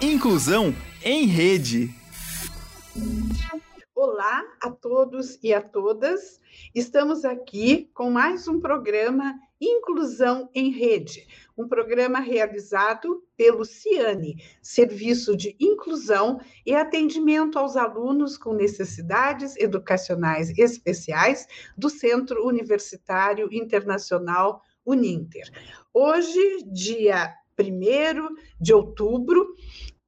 Inclusão em Rede. Olá a todos e a todas. Estamos aqui com mais um programa Inclusão em Rede, um programa realizado pelo CIANE, Serviço de Inclusão e Atendimento aos Alunos com Necessidades Educacionais Especiais do Centro Universitário Internacional Uninter. Hoje, dia 1 de outubro,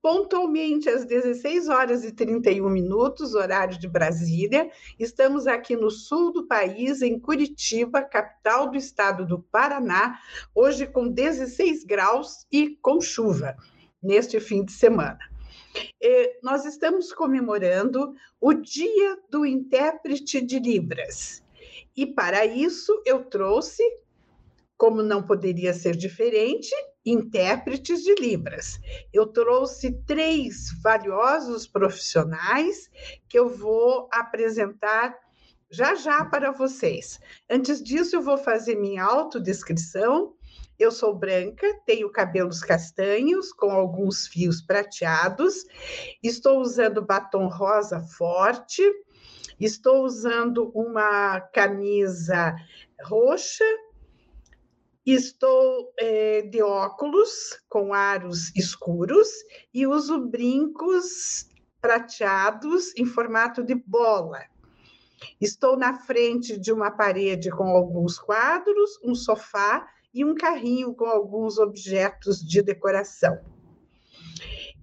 pontualmente às 16 horas e 31 minutos, horário de Brasília. Estamos aqui no sul do país, em Curitiba, capital do estado do Paraná, hoje com 16 graus e com chuva neste fim de semana. E nós estamos comemorando o Dia do Intérprete de Libras. E para isso eu trouxe, como não poderia ser diferente, intérpretes de Libras. Eu trouxe três valiosos profissionais que eu vou apresentar já já para vocês. Antes disso, eu vou fazer minha autodescrição. Eu sou branca, tenho cabelos castanhos com alguns fios prateados, estou usando batom rosa forte, estou usando uma camisa roxa Estou é, de óculos com aros escuros e uso brincos prateados em formato de bola. Estou na frente de uma parede com alguns quadros, um sofá e um carrinho com alguns objetos de decoração.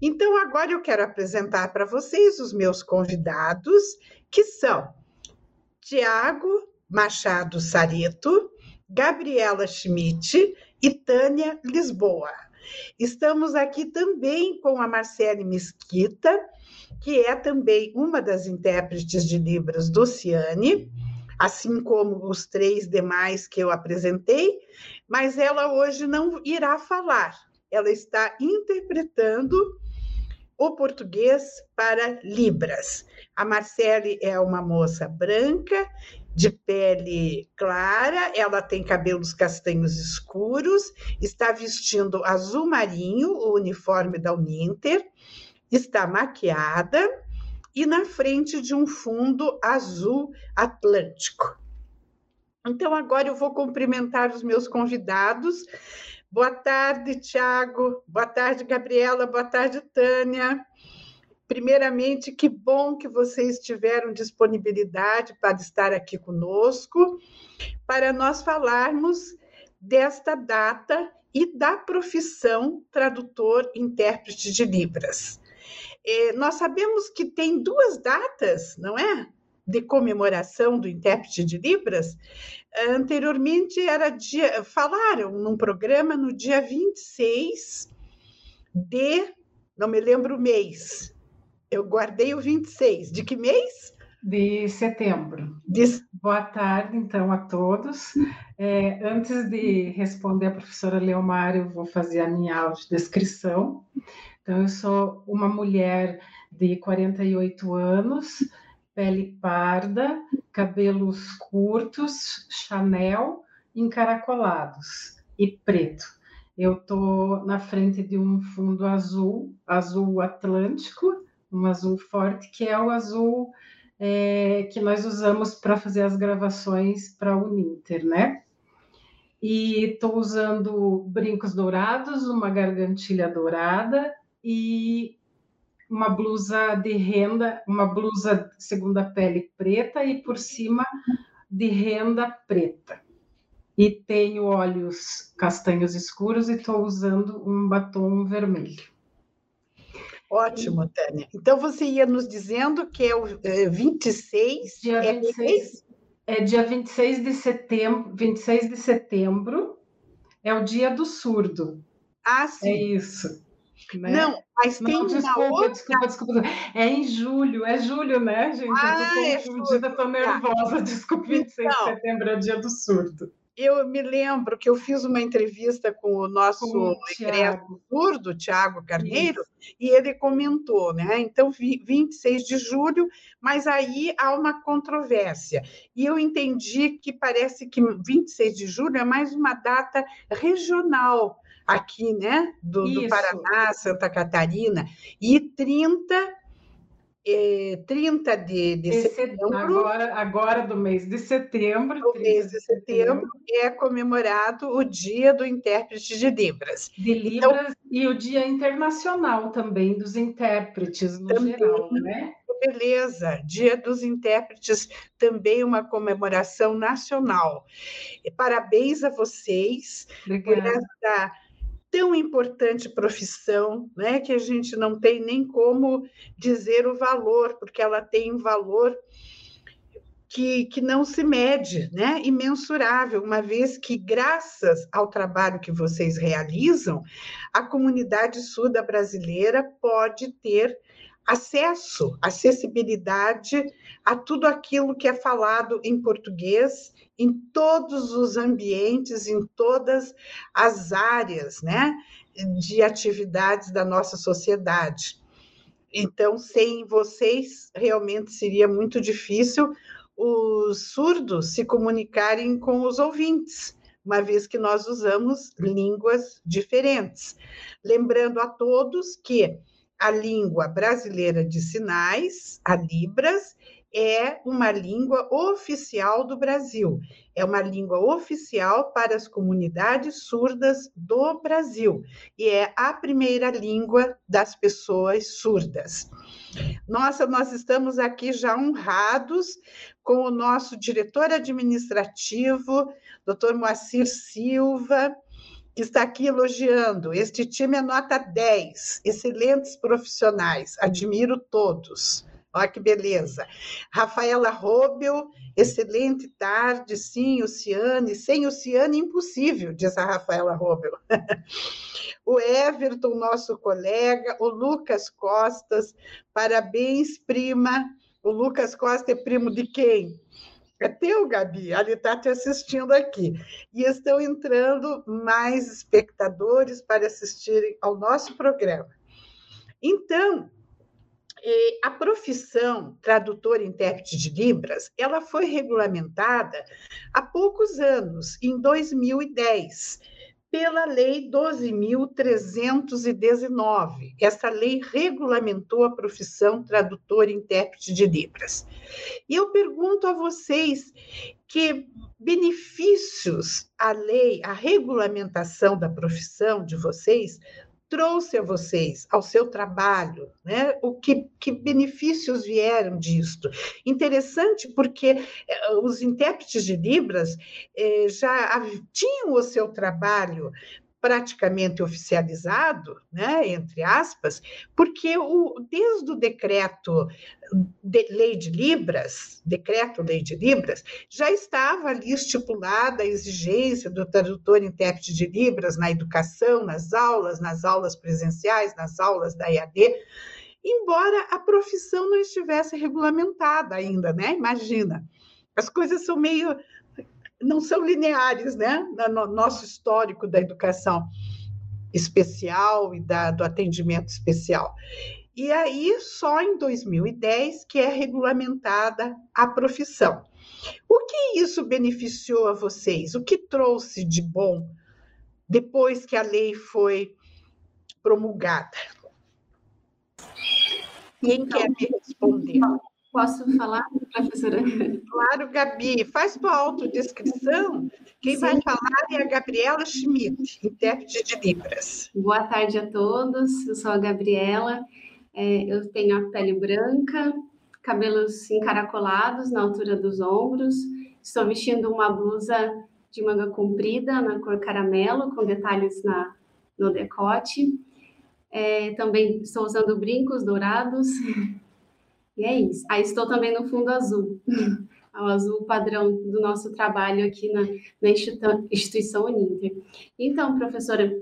Então, agora eu quero apresentar para vocês os meus convidados, que são Tiago Machado Sareto, Gabriela Schmidt e Tânia Lisboa. Estamos aqui também com a Marcele Mesquita, que é também uma das intérpretes de Libras do Ciane, assim como os três demais que eu apresentei, mas ela hoje não irá falar, ela está interpretando o português para Libras. A Marcele é uma moça branca de pele clara, ela tem cabelos castanhos escuros, está vestindo azul marinho, o uniforme da Uninter, está maquiada e na frente de um fundo azul atlântico. Então, agora eu vou cumprimentar os meus convidados. Boa tarde, Tiago. Boa tarde, Gabriela. Boa tarde, Tânia. Primeiramente, que bom que vocês tiveram disponibilidade para estar aqui conosco, para nós falarmos desta data e da profissão tradutor-intérprete de Libras. É, nós sabemos que tem duas datas, não é? De comemoração do intérprete de Libras. Anteriormente era dia, falaram num programa no dia 26 de, não me lembro o mês, eu guardei o 26. De que mês? De setembro. De... Boa tarde, então, a todos. É, antes de responder a professora Leomar, eu vou fazer a minha audiodescrição. Então, eu sou uma mulher de 48 anos, pele parda, cabelos curtos, Chanel, encaracolados e preto. Eu estou na frente de um fundo azul, azul atlântico, um azul forte, que é o azul é, que nós usamos para fazer as gravações para o Uninter, né? E estou usando brincos dourados, uma gargantilha dourada e uma blusa de renda, uma blusa segunda pele preta e por cima de renda preta. E tenho olhos castanhos escuros e estou usando um batom vermelho. Ótimo, Tânia. Então você ia nos dizendo que é o é, 26. Dia 26 é, é dia 26 de setembro, 26 de setembro é o dia do surdo. Ah, sim. É isso. Né? Não, mas tem Não, desculpa, uma outra... desculpa, desculpa. É em julho, é julho, né, gente? Ah, eu tô confundida, é tô nervosa. Desculpa, 26 então, de setembro é o dia do surdo eu me lembro que eu fiz uma entrevista com o nosso egresso surdo, Tiago Carneiro, Isso. e ele comentou, né? Então, 26 de julho, mas aí há uma controvérsia. E eu entendi que parece que 26 de julho é mais uma data regional aqui, né, do, do Paraná, Santa Catarina, e 30 30 de, de setembro. Agora, agora do mês de setembro. No mês de setembro, é comemorado o Dia do Intérprete de Libras. De então Libras então, e o Dia Internacional também dos intérpretes no também, geral, né? Beleza, Dia dos Intérpretes também uma comemoração nacional. Parabéns a vocês Obrigada. por essa tão importante profissão, né, que a gente não tem nem como dizer o valor, porque ela tem um valor que, que não se mede, né, imensurável, uma vez que, graças ao trabalho que vocês realizam, a comunidade surda brasileira pode ter acesso, acessibilidade a tudo aquilo que é falado em português em todos os ambientes, em todas as áreas, né, de atividades da nossa sociedade. Então, sem vocês, realmente seria muito difícil os surdos se comunicarem com os ouvintes, uma vez que nós usamos línguas diferentes. Lembrando a todos que a língua brasileira de sinais, a Libras, é uma língua oficial do Brasil. É uma língua oficial para as comunidades surdas do Brasil e é a primeira língua das pessoas surdas. Nossa, nós estamos aqui já honrados com o nosso diretor administrativo, Dr. Moacir Silva, que está aqui elogiando. Este time é nota 10, excelentes profissionais, admiro todos. Olha que beleza. Rafaela Robel, excelente tarde. Sim, Luciane. Sem Luciane, impossível, diz a Rafaela Robel. o Everton, nosso colega. O Lucas Costas, parabéns, prima. O Lucas Costa é primo de quem? É teu, Gabi, ele está te assistindo aqui. E estão entrando mais espectadores para assistirem ao nosso programa. Então, a profissão tradutor e intérprete de Libras, ela foi regulamentada há poucos anos, em 2010 pela Lei 12.319. Essa lei regulamentou a profissão tradutor e intérprete de Libras. E eu pergunto a vocês que benefícios a lei, a regulamentação da profissão de vocês trouxe a vocês, ao seu trabalho, né? O que, que benefícios vieram disto? Interessante porque eh, os intérpretes de Libras eh, já tinham o seu trabalho praticamente oficializado, né, entre aspas, porque o, desde o decreto de lei de Libras, decreto lei de Libras, já estava ali estipulada a exigência do tradutor intérprete de Libras na educação, nas aulas, nas aulas presenciais, nas aulas da EAD, embora a profissão não estivesse regulamentada ainda, né? Imagina. As coisas são meio não são lineares, né? No nosso histórico da educação especial e da, do atendimento especial. E aí, só em 2010 que é regulamentada a profissão. O que isso beneficiou a vocês? O que trouxe de bom depois que a lei foi promulgada? Quem então, quer me responder? Posso falar, professora? Claro, Gabi. Faz tua autodescrição. Quem Sim. vai falar é a Gabriela Schmidt, intérprete de Libras. Boa tarde a todos. Eu sou a Gabriela. É, eu tenho a pele branca, cabelos encaracolados na altura dos ombros. Estou vestindo uma blusa de manga comprida na cor caramelo, com detalhes na, no decote. É, também estou usando brincos dourados e é isso. Aí estou também no fundo azul, o azul padrão do nosso trabalho aqui na, na instituição Uninter. Então, professora,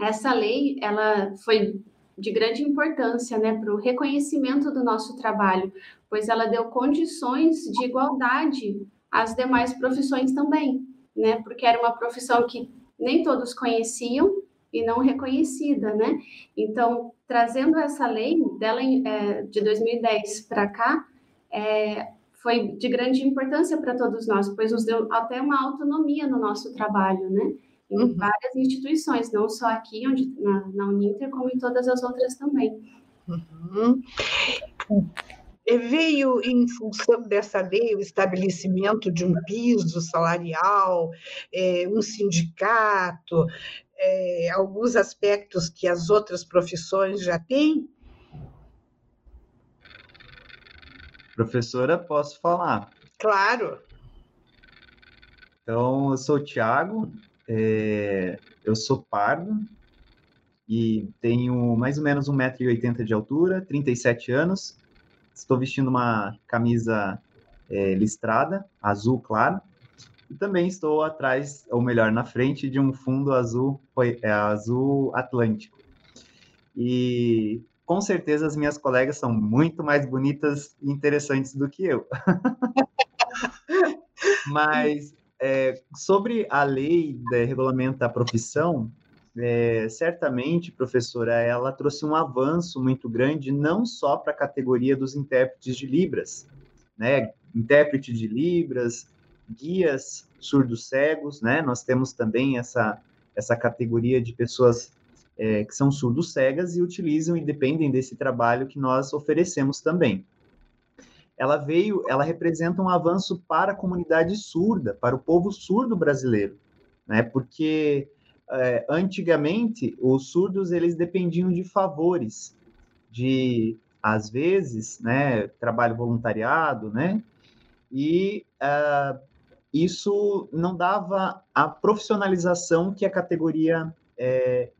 essa lei ela foi de grande importância né, para o reconhecimento do nosso trabalho, pois ela deu condições de igualdade às demais profissões também, né? Porque era uma profissão que nem todos conheciam e não reconhecida, né? Então, trazendo essa lei dela é, de 2010 para cá, é, foi de grande importância para todos nós, pois nos deu até uma autonomia no nosso trabalho, né? em uhum. várias instituições, não só aqui onde, na, na Uninter, como em todas as outras também. Uhum. Veio em função dessa lei o estabelecimento de um piso salarial, é, um sindicato, é, alguns aspectos que as outras profissões já têm? Professora, posso falar? Claro. Então, eu sou o Tiago, é, eu sou pardo e tenho mais ou menos 1,80m de altura, 37 anos. Estou vestindo uma camisa é, listrada, azul claro. E também estou atrás, ou melhor, na frente de um fundo azul, é, azul Atlântico. E com certeza as minhas colegas são muito mais bonitas e interessantes do que eu. Mas é, sobre a lei que regulamenta a profissão, é, certamente, professora, ela trouxe um avanço muito grande, não só para a categoria dos intérpretes de Libras, né? Intérprete de Libras, guias surdos cegos, né? Nós temos também essa, essa categoria de pessoas é, que são surdos cegas e utilizam e dependem desse trabalho que nós oferecemos também ela veio, ela representa um avanço para a comunidade surda, para o povo surdo brasileiro, né? Porque é, antigamente os surdos eles dependiam de favores, de às vezes, né, trabalho voluntariado, né? E uh, isso não dava a profissionalização que a categoria é,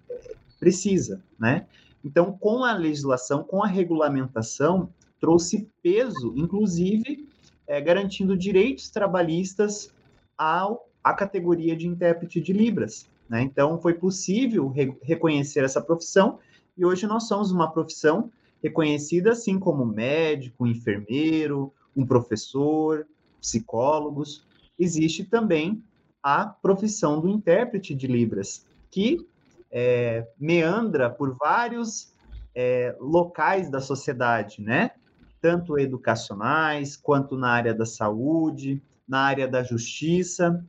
precisa, né? Então, com a legislação, com a regulamentação, trouxe peso, inclusive é, garantindo direitos trabalhistas ao, à categoria de intérprete de Libras. Né? Então, foi possível re reconhecer essa profissão e hoje nós somos uma profissão reconhecida assim como médico, enfermeiro, um professor, psicólogos. Existe também a profissão do intérprete de Libras, que é, meandra por vários é, locais da sociedade, né? tanto educacionais quanto na área da saúde, na área da justiça.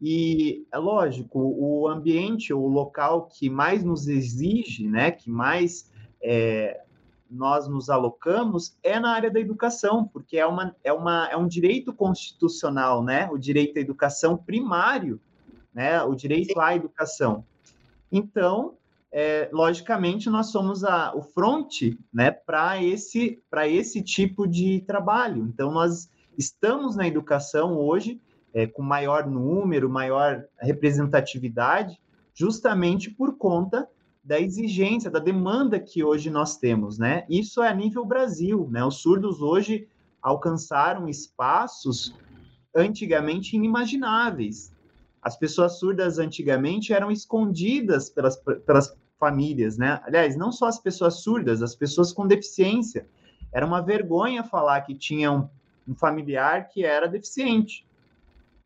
E é lógico, o ambiente, o local que mais nos exige, né, que mais é, nós nos alocamos é na área da educação, porque é, uma, é, uma, é um direito constitucional, né, o direito à educação primário, né, o direito à educação. Então, é, logicamente, nós somos a, o front né, para esse, esse tipo de trabalho. Então, nós estamos na educação hoje é, com maior número, maior representatividade, justamente por conta da exigência, da demanda que hoje nós temos. Né? Isso é a nível Brasil. Né? Os surdos hoje alcançaram espaços antigamente inimagináveis. As pessoas surdas antigamente eram escondidas pelas, pelas famílias, né? Aliás, não só as pessoas surdas, as pessoas com deficiência. Era uma vergonha falar que tinha um, um familiar que era deficiente,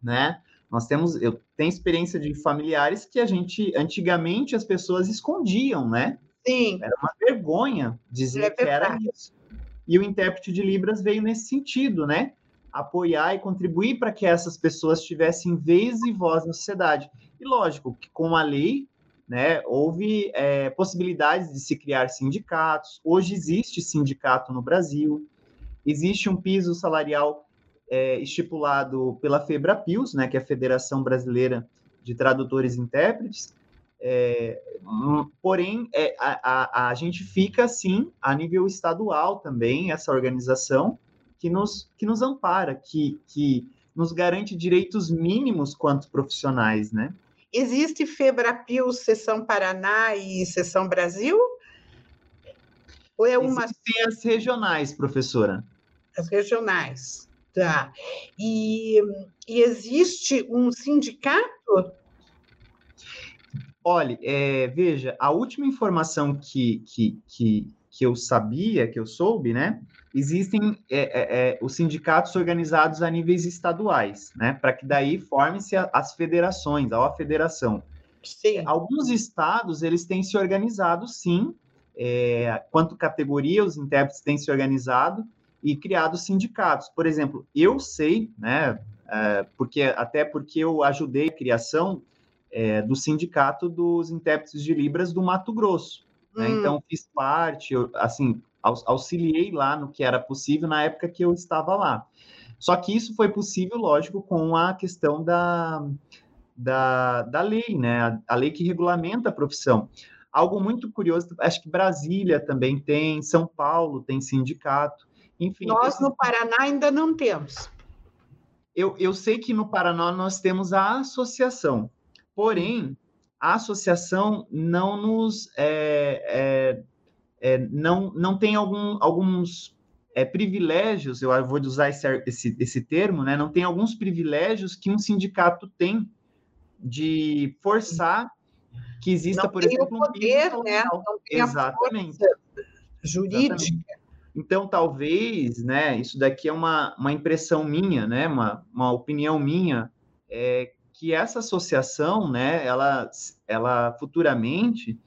né? Nós temos, eu tenho experiência de familiares que a gente, antigamente, as pessoas escondiam, né? Sim. Era uma vergonha dizer é que era isso. E o intérprete de Libras veio nesse sentido, né? apoiar e contribuir para que essas pessoas tivessem vez e voz na sociedade. E lógico que com a lei, né, houve é, possibilidades de se criar sindicatos. Hoje existe sindicato no Brasil, existe um piso salarial é, estipulado pela FEBRAPILS, né, que é a Federação Brasileira de Tradutores e Intérpretes, é, porém, é, a, a, a, gente fica, sim, a nível estadual também, essa organização, que nos, que nos ampara, que, que nos garante direitos mínimos quanto profissionais, né? Existe Febrapil Seção Paraná e Seção Brasil? Ou é uma... Existem as regionais, professora. As regionais, tá. E, e existe um sindicato? Olha, é, veja, a última informação que, que, que, que eu sabia, que eu soube, né? Existem é, é, é os sindicatos organizados a níveis estaduais, né? Para que daí formem-se as federações, a federação. Sim. Alguns estados, eles têm se organizado, sim, é, quanto categoria os intérpretes têm se organizado e criado sindicatos. Por exemplo, eu sei, né, é, porque até porque eu ajudei a criação é, do Sindicato dos Intérpretes de Libras do Mato Grosso. Né? Hum. Então, fiz parte, eu, assim, auxiliei lá no que era possível na época que eu estava lá. Só que isso foi possível, lógico, com a questão da, da, da lei, né? A, a lei que regulamenta a profissão. Algo muito curioso, acho que Brasília também tem, São Paulo tem sindicato, enfim. Nós no Paraná ainda não temos. Eu, eu sei que no Paraná nós temos a associação, porém, a associação não nos é, é, é, não, não tem algum, alguns é, privilégios, eu vou usar esse, esse, esse termo, né? Não tem alguns privilégios que um sindicato tem de forçar que exista, não por exemplo, o poder, um né? Não tem Exatamente. jurídica. Exatamente. Então, talvez, né, isso daqui é uma, uma impressão minha, né, uma, uma opinião minha, é que essa associação, né, ela, ela futuramente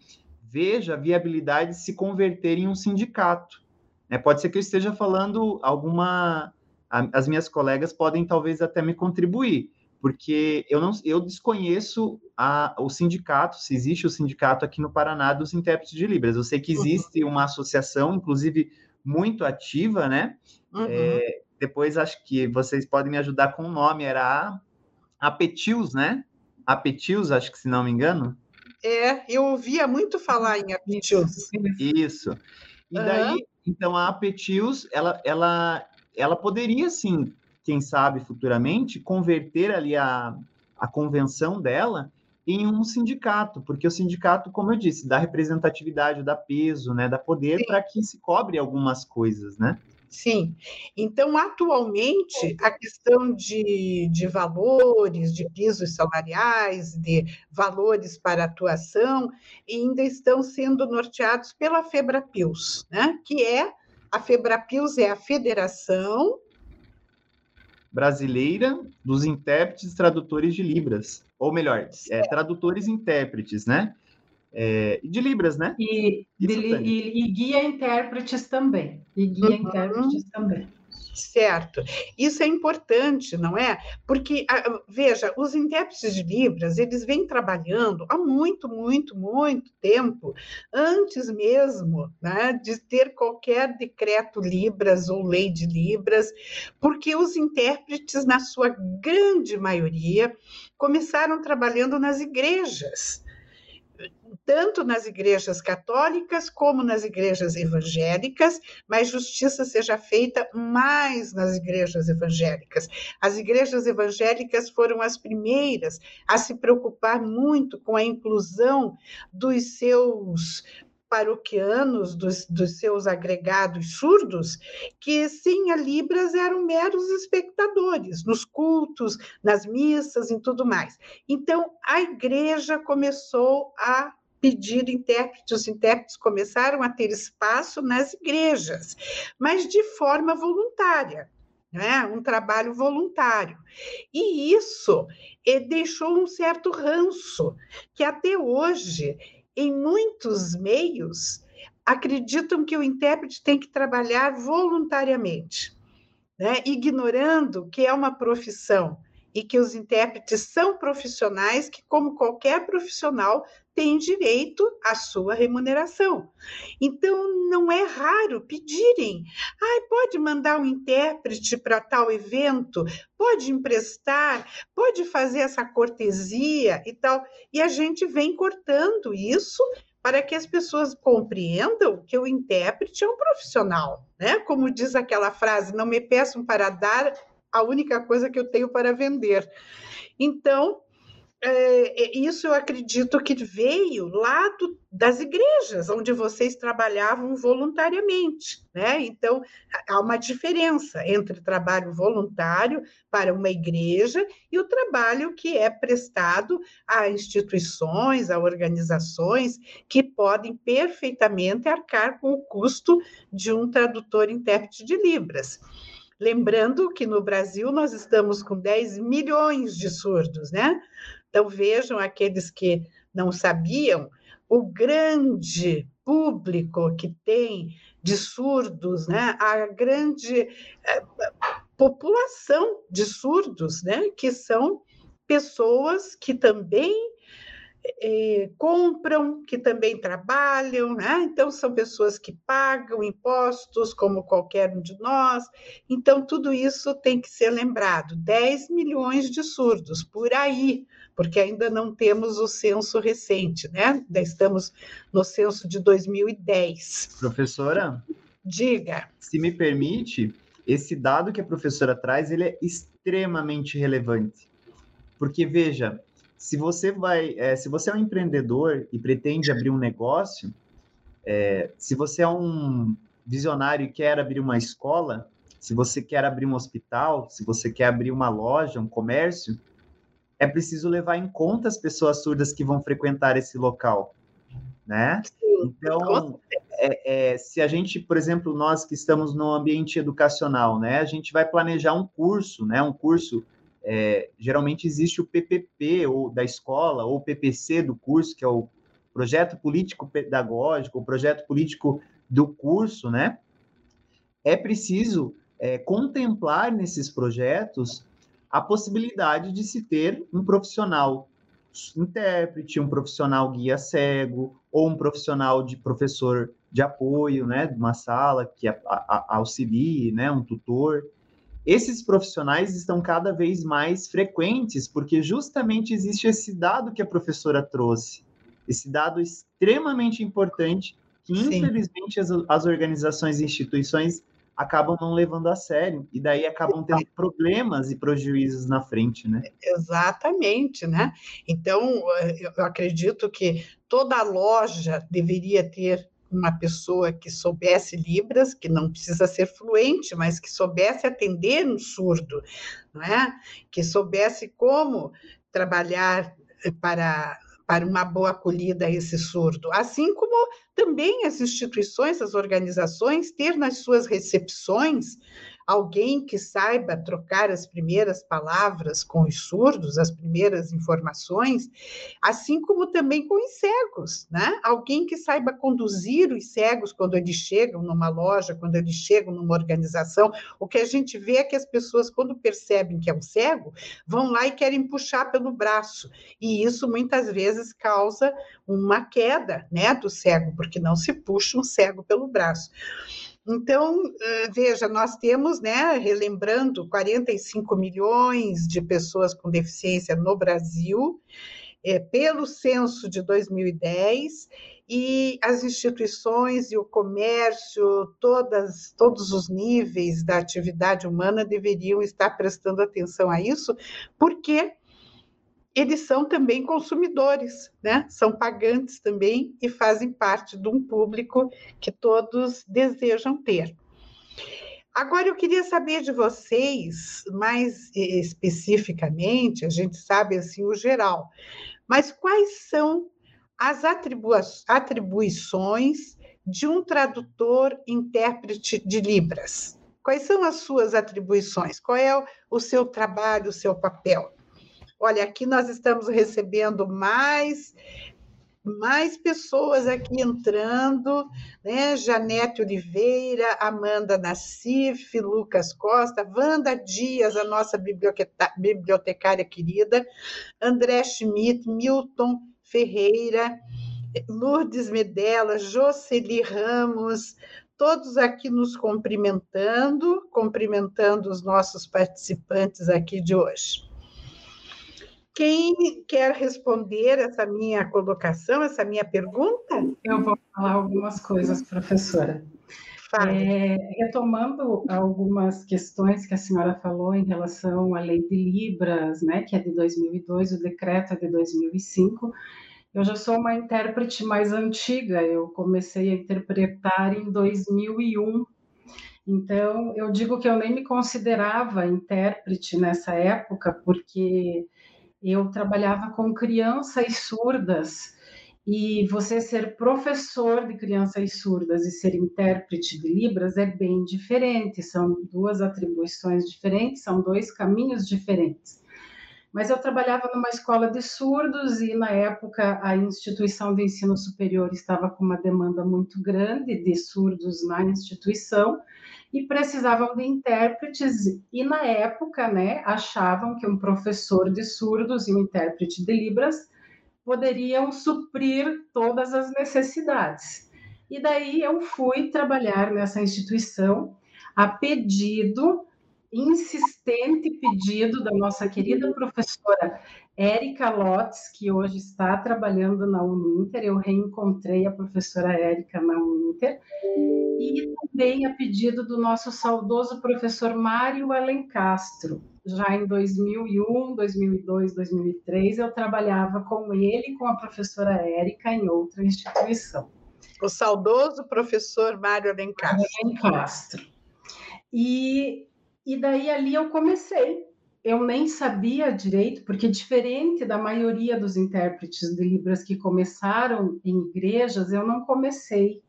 veja a viabilidade de se converter em um sindicato. Né? Pode ser que eu esteja falando alguma... As minhas colegas podem talvez até me contribuir, porque eu não eu desconheço a, o sindicato, se existe o sindicato aqui no Paraná dos intérpretes de Libras. Eu sei que uhum. existe uma associação, inclusive muito ativa, né? Uhum. É, depois acho que vocês podem me ajudar com o nome, era a Apetius, né? Apetius, acho que se não me engano. É, eu ouvia muito falar em Apetius. Isso. E daí, uhum. então a Apetius, ela, ela, ela poderia sim quem sabe futuramente, converter ali a, a convenção dela em um sindicato, porque o sindicato, como eu disse, dá representatividade, dá peso, né, dá poder para que se cobre algumas coisas, né? Sim. Então, atualmente, a questão de, de valores, de pisos salariais, de valores para atuação, ainda estão sendo norteados pela FEBRAPILS, né? que é a FEBRAPILS é a Federação brasileira dos intérpretes e tradutores de Libras. Ou melhor, é, tradutores e intérpretes, né? É, de Libras, né? E, de, e, e, guia intérpretes também. E guia uhum. intérpretes também. Certo. Isso é importante, não é? Porque, ah, veja, os intérpretes de Libras, eles vêm trabalhando há muito, muito, muito tempo, antes mesmo né, de ter qualquer decreto Libras ou lei de Libras, porque os intérpretes, na sua grande maioria, começaram trabalhando nas igrejas tanto nas igrejas católicas como nas igrejas evangélicas, mas justiça seja feita mais nas igrejas evangélicas. As igrejas evangélicas foram as primeiras a se preocupar muito com a inclusão dos seus paroquianos, dos, dos, seus agregados surdos, que sem a Libras eram meros espectadores, nos cultos, nas missas e tudo mais. Então, a igreja começou a pedir intérpretes, os intérpretes começaram a ter espaço nas igrejas, mas de forma voluntária. Né? um trabalho voluntário. E isso eh, deixou um certo ranço, que até hoje, em muitos meios, acreditam que o intérprete tem que trabalhar voluntariamente, né? ignorando que é uma profissão e que os intérpretes são profissionais que, como qualquer profissional, têm direito à sua remuneração. Então, não é raro pedirem, ah, pode mandar um intérprete para tal evento, pode emprestar, pode fazer essa cortesia e tal. E a gente vem cortando isso para que as pessoas compreendam que o intérprete é um profissional, né? Como diz aquela frase, não me peçam para dar a única coisa que eu tenho para vender. Então, é, é, isso eu acredito que veio lá do, das igrejas, onde vocês trabalhavam voluntariamente. Né? Então, há uma diferença entre trabalho voluntário para uma igreja e o trabalho que é prestado a instituições, a organizações que podem perfeitamente arcar com o custo de um tradutor intérprete de Libras. Lembrando que no Brasil nós estamos com 10 milhões de surdos, né? Então vejam aqueles que não sabiam o grande público que tem de surdos, né? A grande eh, população de surdos, né? Que são pessoas que também é, compram, que também trabalham, né? Então, são pessoas que pagam impostos, como qualquer um de nós. Então, tudo isso tem que ser lembrado. 10 milhões de surdos, por aí, porque ainda não temos o censo recente, né? Ainda estamos no censo de 2010. Professora? Diga. Se me permite, esse dado que a professora traz, ele é extremamente relevante. Porque, veja, se você vai, é, se você é um empreendedor e pretende abrir um negócio, é, se você é um visionário e quer abrir uma escola, se você quer abrir um hospital, se você quer abrir uma loja, um comércio, é preciso levar em conta as pessoas surdas que vão frequentar esse local, né? Então, é, é, se a gente, por exemplo, nós que estamos no ambiente educacional, né, a gente vai planejar um curso, né, um curso é, geralmente existe o PPP ou da escola ou o PPC do curso, que é o projeto político pedagógico, o projeto político do curso, né? É preciso é, contemplar nesses projetos a possibilidade de se ter um profissional intérprete, um profissional guia cego ou um profissional de professor de apoio, né, de uma sala que a, a, auxilie, né, um tutor. Esses profissionais estão cada vez mais frequentes, porque justamente existe esse dado que a professora trouxe, esse dado extremamente importante que, Sim. infelizmente, as, as organizações e instituições acabam não levando a sério, e daí acabam tendo problemas e prejuízos na frente, né? Exatamente, né? Então, eu acredito que toda loja deveria ter uma pessoa que soubesse Libras, que não precisa ser fluente, mas que soubesse atender um surdo, não é? Que soubesse como trabalhar para para uma boa acolhida a esse surdo, assim como também as instituições, as organizações ter nas suas recepções alguém que saiba trocar as primeiras palavras com os surdos, as primeiras informações, assim como também com os cegos, né? Alguém que saiba conduzir os cegos quando eles chegam numa loja, quando eles chegam numa organização. O que a gente vê é que as pessoas, quando percebem que é um cego, vão lá e querem puxar pelo braço. E isso muitas vezes causa uma queda, né, do cego, porque não se puxa um cego pelo braço. Então, eh, veja, nós temos, né, relembrando, 45 milhões de pessoas com deficiência no Brasil, é, pelo censo de 2010, e as instituições e o comércio, todas, todos os níveis da atividade humana deveriam estar prestando atenção a isso, porque eles são também consumidores, né? São pagantes também e fazem parte de um público que todos desejam ter. Agora eu queria saber de vocês, mais especificamente, a gente sabe assim o geral, mas quais são as atribuições de um tradutor intérprete de Libras? Quais são as suas atribuições? Qual é o seu trabalho, o seu papel? Olha, aqui nós estamos recebendo mais mais pessoas aqui entrando, né? Janete Oliveira, Amanda Nassif, Lucas Costa, Wanda Dias, a nossa bibliotecária querida, André Schmidt, Milton Ferreira, Lourdes Medella, Jocely Ramos, todos aqui nos cumprimentando, cumprimentando os nossos participantes aqui de hoje. Quem quer responder essa minha colocação, essa minha pergunta? Eu vou falar algumas coisas, professora. É, retomando algumas questões que a senhora falou em relação à lei de Libras, né, que é de 2002, o decreto é de 2005. Eu já sou uma intérprete mais antiga, eu comecei a interpretar em 2001. Então, eu digo que eu nem me considerava intérprete nessa época, porque eu trabalhava com crianças surdas e você ser professor de crianças surdas e ser intérprete de Libras é bem diferente, são duas atribuições diferentes, são dois caminhos diferentes. Mas eu trabalhava numa escola de surdos e, na época, a instituição de ensino superior estava com uma demanda muito grande de surdos na instituição, e precisavam de intérpretes e na época, né, achavam que um professor de surdos e um intérprete de libras poderiam suprir todas as necessidades. E daí eu fui trabalhar nessa instituição a pedido, insistente pedido da nossa querida professora Érica Lotz, que hoje está trabalhando na Uninter. Eu reencontrei a professora Érica na Uninter. E também a pedido do nosso saudoso professor Mário Alencastro. Já em 2001, 2002, 2003, eu trabalhava com ele e com a professora Érica em outra instituição. O saudoso professor Mário Alencastro. Alencastro. E, e daí ali eu comecei. Eu nem sabia direito, porque diferente da maioria dos intérpretes de Libras que começaram em igrejas, eu não comecei.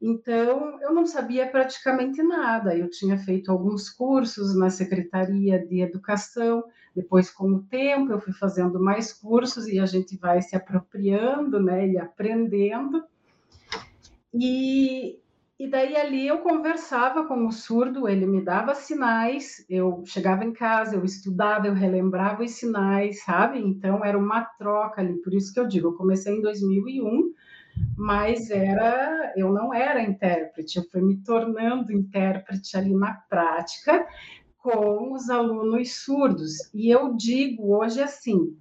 Então, eu não sabia praticamente nada. Eu tinha feito alguns cursos na Secretaria de Educação, depois, com o tempo, eu fui fazendo mais cursos e a gente vai se apropriando né, e aprendendo. E, e daí ali eu conversava com o surdo, ele me dava sinais, eu chegava em casa, eu estudava, eu relembrava os sinais, sabe? Então era uma troca ali, por isso que eu digo, eu comecei em 2001, mas era, eu não era intérprete, eu fui me tornando intérprete ali na prática com os alunos surdos. E eu digo hoje assim,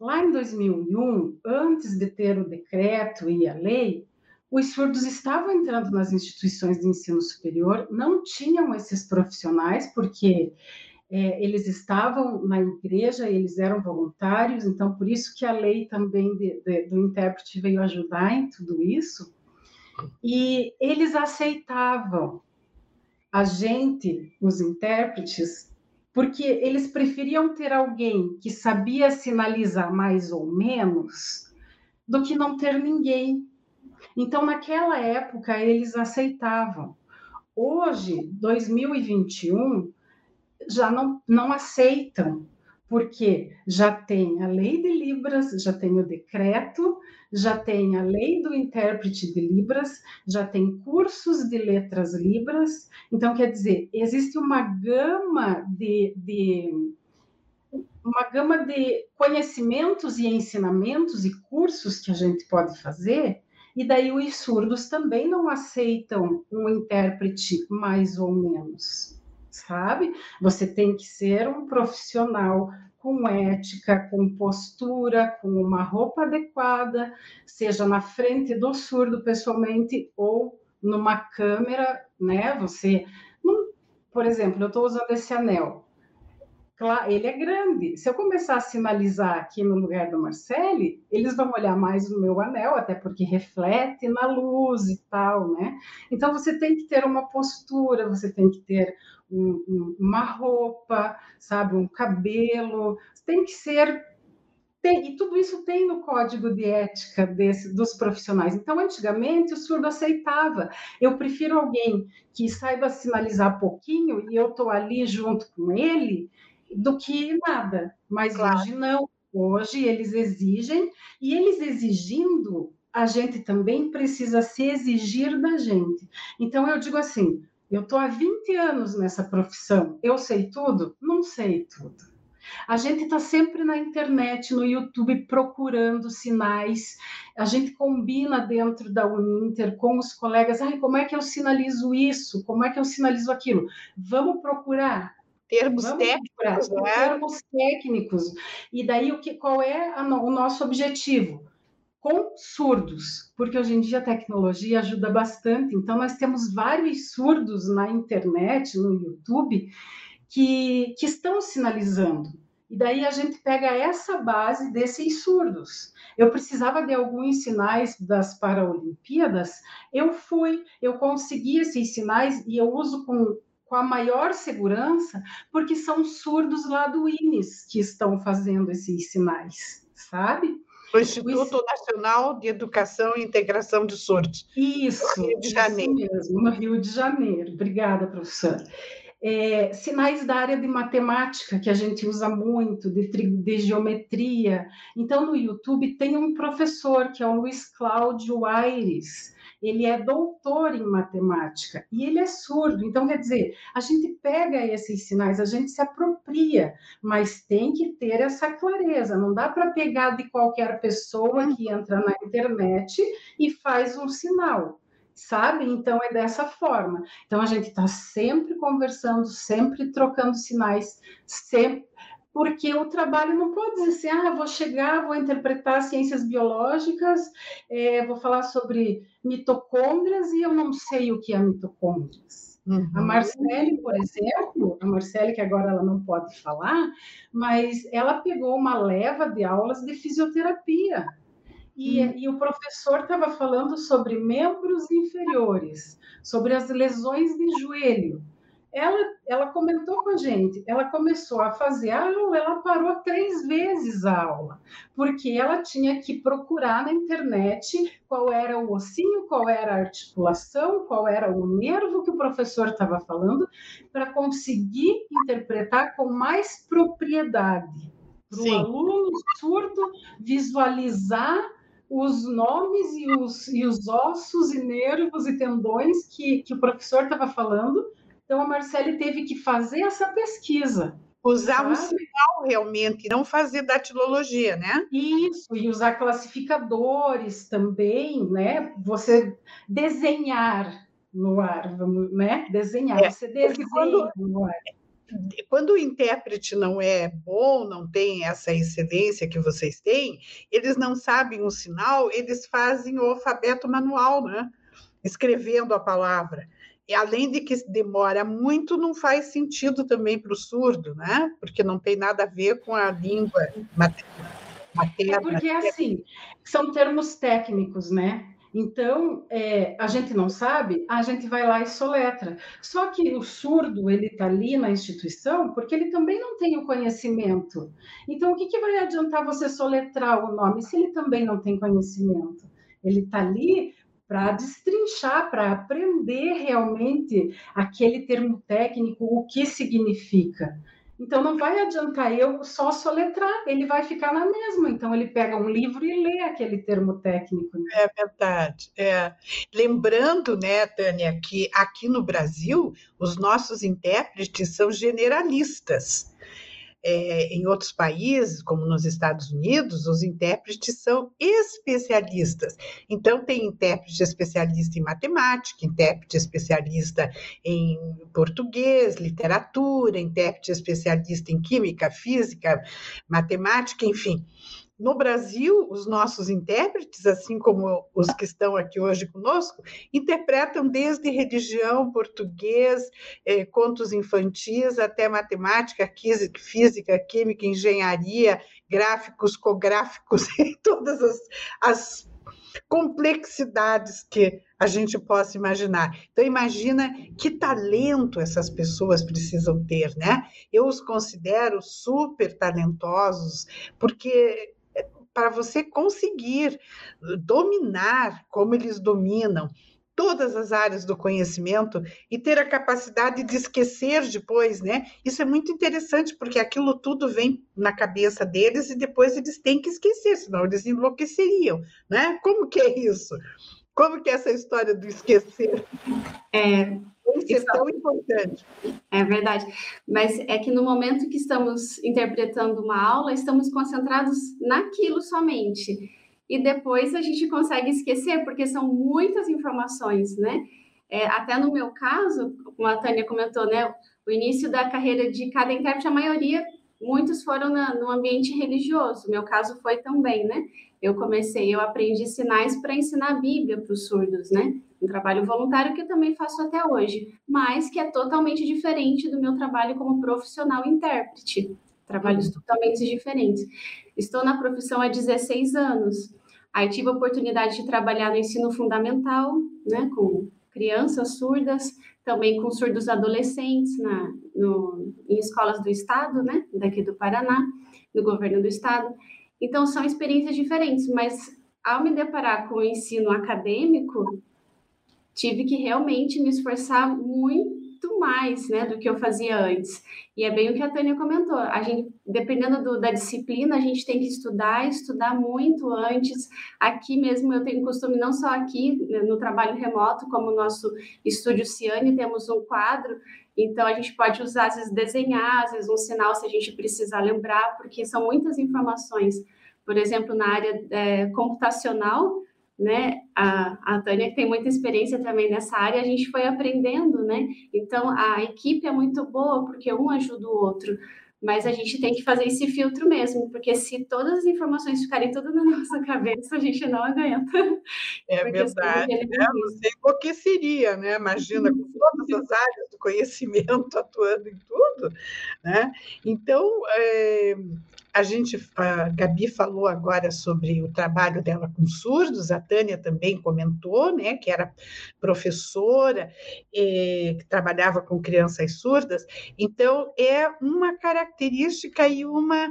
lá em 2001, antes de ter o decreto e a lei, os surdos estavam entrando nas instituições de ensino superior, não tinham esses profissionais, porque é, eles estavam na igreja, eles eram voluntários, então por isso que a lei também de, de, do intérprete veio ajudar em tudo isso, e eles aceitavam a gente, os intérpretes, porque eles preferiam ter alguém que sabia sinalizar mais ou menos do que não ter ninguém então, naquela época, eles aceitavam. Hoje, 2021, já não, não aceitam, porque já tem a lei de Libras, já tem o decreto, já tem a lei do intérprete de Libras, já tem cursos de letras Libras. Então, quer dizer, existe uma gama de, de uma gama de conhecimentos e ensinamentos e cursos que a gente pode fazer e daí os surdos também não aceitam um intérprete mais ou menos, sabe? Você tem que ser um profissional com ética, com postura, com uma roupa adequada, seja na frente do surdo pessoalmente ou numa câmera, né? Você, por exemplo, eu estou usando esse anel ele é grande. Se eu começar a sinalizar aqui no lugar do Marcele, eles vão olhar mais no meu anel, até porque reflete na luz e tal, né? Então você tem que ter uma postura, você tem que ter um, um, uma roupa, sabe, um cabelo, tem que ser tem, e tudo isso tem no código de ética desse, dos profissionais. Então, antigamente, o surdo aceitava. Eu prefiro alguém que saiba sinalizar pouquinho e eu estou ali junto com ele do que nada. Mas claro. hoje não. Hoje eles exigem, e eles exigindo, a gente também precisa se exigir da gente. Então eu digo assim: eu estou há 20 anos nessa profissão, eu sei tudo? Não sei tudo. A gente está sempre na internet, no YouTube, procurando sinais. A gente combina dentro da Uninter com os colegas. Ai, como é que eu sinalizo isso? Como é que eu sinalizo aquilo? Vamos procurar termos Vamos técnicos, né? termos técnicos. E daí o que, qual é a, o nosso objetivo? Com surdos, porque hoje em dia a tecnologia ajuda bastante. Então nós temos vários surdos na internet, no YouTube, que, que estão sinalizando. E daí a gente pega essa base desses surdos. Eu precisava de alguns sinais das Paralimpíadas, eu fui, eu consegui esses sinais e eu uso com com a maior segurança, porque são surdos lá do INES que estão fazendo esses sinais, sabe? O Instituto. Nacional de Educação e Integração de Surdos. Isso, no Rio de Janeiro. mesmo, no Rio de Janeiro. Obrigada, professora. É, sinais da área de matemática, que a gente usa muito, de, de, geometria. Então, no YouTube tem um professor, que é o Luiz Cláudio Aires, ele é doutor em matemática e ele é surdo. Então, quer dizer, a gente pega esses sinais, a gente se apropria, mas tem que ter essa clareza. Não dá para pegar de qualquer pessoa que entra na internet e faz um sinal sabe? Então é dessa forma. Então a gente está sempre conversando, sempre trocando sinais, sempre porque o trabalho não pode dizer assim, ah, vou chegar, vou interpretar ciências biológicas, é, vou falar sobre mitocôndrias e eu não sei o que é mitocôndrias. Uhum. A Marcele, por exemplo, a Marcele, que agora ela não pode falar, mas ela pegou uma leva de aulas de fisioterapia. E, uhum. e o professor estava falando sobre membros inferiores, sobre as lesões de joelho ela, ela comentou com a gente, ela começou a fazer a aula, ela parou três vezes a aula, porque ela tinha que procurar na internet qual era o ossinho, qual era a articulação, qual era o nervo que o professor estava falando, para conseguir interpretar com mais propriedade. Para o aluno surdo visualizar os nomes e os, e os ossos e nervos e tendões que, que o professor estava falando então, a Marcele teve que fazer essa pesquisa. Usar sabe? um sinal realmente, não fazer datilologia, né? Isso, e usar classificadores também, né? Você desenhar no ar, vamos, né? Desenhar, é, você desenha quando, no ar. Quando o intérprete não é bom, não tem essa excelência que vocês têm, eles não sabem um sinal, eles fazem o alfabeto manual, né? Escrevendo a palavra. E além de que demora muito, não faz sentido também para o surdo, né? Porque não tem nada a ver com a língua materna. É porque, assim, são termos técnicos, né? Então, é, a gente não sabe, a gente vai lá e soletra. Só que o surdo, ele está ali na instituição porque ele também não tem o conhecimento. Então, o que, que vai adiantar você soletrar o nome se ele também não tem conhecimento? Ele está ali para destrinchar, para aprender realmente aquele termo técnico, o que significa. Então não vai adiantar eu só soletrar, ele vai ficar na mesma. Então ele pega um livro e lê aquele termo técnico. Né? É verdade. É. Lembrando, né, Tânia, que aqui no Brasil os nossos intérpretes são generalistas é, em outros países, como nos Estados Unidos, os intérpretes são especialistas. Então, tem intérprete especialista em matemática, intérprete especialista em português, literatura, intérprete especialista em química, física, matemática, enfim. No Brasil, os nossos intérpretes, assim como os que estão aqui hoje conosco, interpretam desde religião, português, eh, contos infantis, até matemática, física, química, engenharia, gráficos, cográficos, todas as, as complexidades que a gente possa imaginar. Então imagina que talento essas pessoas precisam ter, né? Eu os considero super talentosos porque para você conseguir dominar como eles dominam todas as áreas do conhecimento e ter a capacidade de esquecer depois, né? Isso é muito interessante porque aquilo tudo vem na cabeça deles e depois eles têm que esquecer, senão eles enlouqueceriam, né? Como que é isso? Como que é essa história do esquecer? É, isso é tão importante. É verdade. Mas é que no momento que estamos interpretando uma aula, estamos concentrados naquilo somente. E depois a gente consegue esquecer, porque são muitas informações, né? É, até no meu caso, como a Tânia comentou, né? O início da carreira de cada intérprete, a maioria, muitos foram na, no ambiente religioso. O meu caso foi também, né? Eu comecei, eu aprendi sinais para ensinar a Bíblia para os surdos, né? um trabalho voluntário que eu também faço até hoje, mas que é totalmente diferente do meu trabalho como profissional intérprete. Trabalhos uhum. totalmente diferentes. Estou na profissão há 16 anos. Aí tive a oportunidade de trabalhar no ensino fundamental, né, com crianças surdas, também com surdos adolescentes na, no, em escolas do estado, né, daqui do Paraná, no governo do estado. Então são experiências diferentes, mas ao me deparar com o ensino acadêmico, tive que realmente me esforçar muito mais, né, do que eu fazia antes. E é bem o que a Tânia comentou. A gente dependendo do, da disciplina, a gente tem que estudar, estudar muito antes. Aqui mesmo eu tenho costume, não só aqui né, no trabalho remoto, como no nosso estúdio Ciane, temos um quadro, então a gente pode usar, às vezes, desenhar, às vezes um sinal se a gente precisar lembrar, porque são muitas informações. Por exemplo, na área é, computacional, né? A, a Tânia, que tem muita experiência também nessa área, a gente foi aprendendo, né? Então, a equipe é muito boa, porque um ajuda o outro. Mas a gente tem que fazer esse filtro mesmo, porque se todas as informações ficarem tudo na nossa cabeça, a gente não aguenta. É verdade. Né? Não sei o que seria, né? Imagina, com todas as áreas do conhecimento atuando em tudo. Né? Então, é, a gente, a Gabi falou agora sobre o trabalho dela com surdos, a Tânia também comentou, né, que era professora, e, que trabalhava com crianças surdas. Então, é uma característica e uma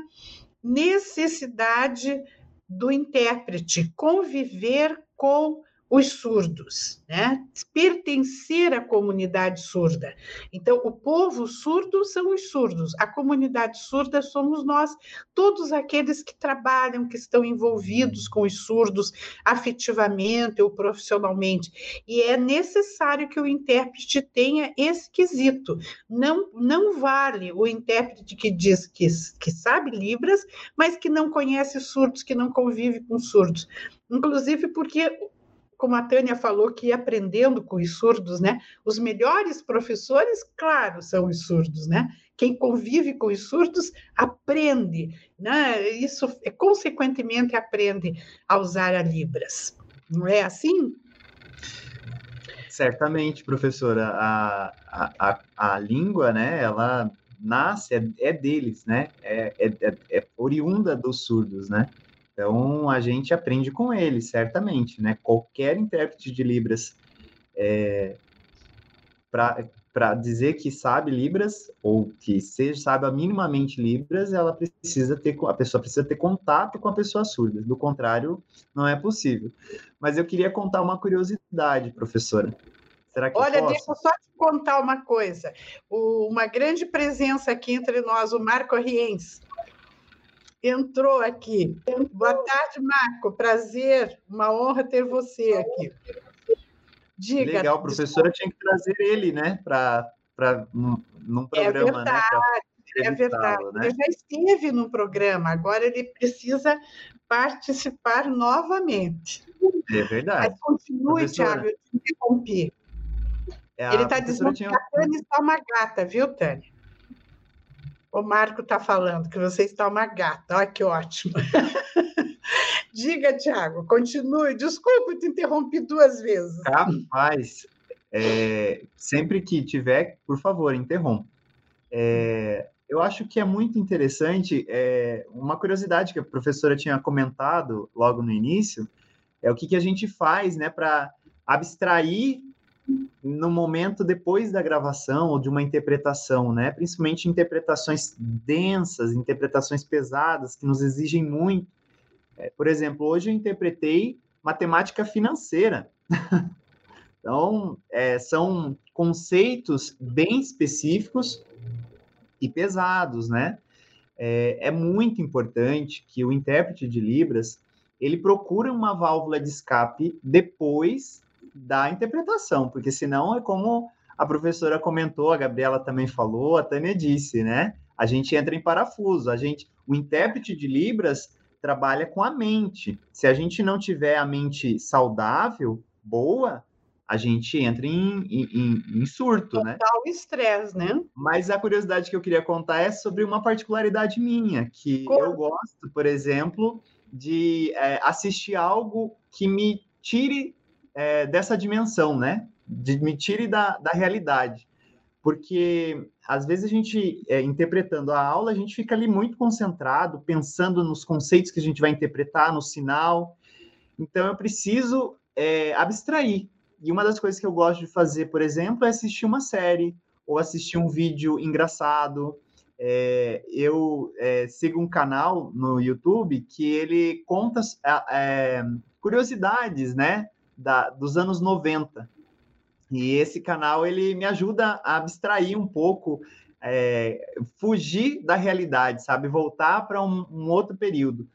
necessidade do intérprete conviver com os surdos, né? pertencer à comunidade surda. Então, o povo surdo são os surdos, a comunidade surda somos nós, todos aqueles que trabalham, que estão envolvidos com os surdos afetivamente ou profissionalmente. E é necessário que o intérprete tenha esse quesito. Não, não vale o intérprete que diz que, que sabe Libras, mas que não conhece surdos, que não convive com surdos. Inclusive porque como a Tânia falou, que aprendendo com os surdos, né? Os melhores professores, claro, são os surdos, né? Quem convive com os surdos aprende, né? Isso, é, consequentemente, aprende a usar a Libras. Não é assim? Certamente, professora. A, a, a, a língua, né? Ela nasce, é, é deles, né? É, é, é, é oriunda dos surdos, né? Então, a gente aprende com ele, certamente, né? Qualquer intérprete de Libras, é, para dizer que sabe Libras, ou que seja, saiba minimamente Libras, ela precisa ter, a pessoa precisa ter contato com a pessoa surda. Do contrário, não é possível. Mas eu queria contar uma curiosidade, professora. Será que Olha, deixa eu só te contar uma coisa. O, uma grande presença aqui entre nós, o Marco Riens entrou aqui. Boa tarde, Marco. Prazer, uma honra ter você aqui. Diga. Legal, professora tinha que trazer ele, né, para num, num é programa, é verdade, né? É verdade. Né? Ele já esteve no programa, agora ele precisa participar novamente. É verdade. Mas continue. Tiago, eu te interrompi. É, ele está dizendo tinha... que a Tânia está uma gata, viu, Tânia? O Marco está falando que você está uma gata. Olha que ótimo. Diga, Tiago, continue. Desculpa, te interrompi duas vezes. Rapaz, é, sempre que tiver, por favor, interrompa. É, eu acho que é muito interessante, é, uma curiosidade que a professora tinha comentado logo no início, é o que, que a gente faz né, para abstrair no momento depois da gravação ou de uma interpretação, né? Principalmente interpretações densas, interpretações pesadas que nos exigem muito. É, por exemplo, hoje eu interpretei matemática financeira. então, é, são conceitos bem específicos e pesados, né? É, é muito importante que o intérprete de Libras ele procure uma válvula de escape depois da interpretação, porque senão é como a professora comentou, a Gabriela também falou, a Tânia disse, né? A gente entra em parafuso, a gente, o intérprete de Libras trabalha com a mente. Se a gente não tiver a mente saudável, boa, a gente entra em, em, em surto, né? Total né? estresse, né? Mas a curiosidade que eu queria contar é sobre uma particularidade minha, que Como? eu gosto, por exemplo, de é, assistir algo que me tire é, dessa dimensão, né? De me tire da, da realidade. Porque às vezes a gente, é, interpretando a aula, a gente fica ali muito concentrado, pensando nos conceitos que a gente vai interpretar, no sinal. Então eu preciso é, abstrair. E uma das coisas que eu gosto de fazer, por exemplo, é assistir uma série ou assistir um vídeo engraçado. É, eu é, sigo um canal no YouTube que ele conta é, curiosidades, né? Da, dos anos 90. E esse canal ele me ajuda a abstrair um pouco é, fugir da realidade, sabe? Voltar para um, um, outro período.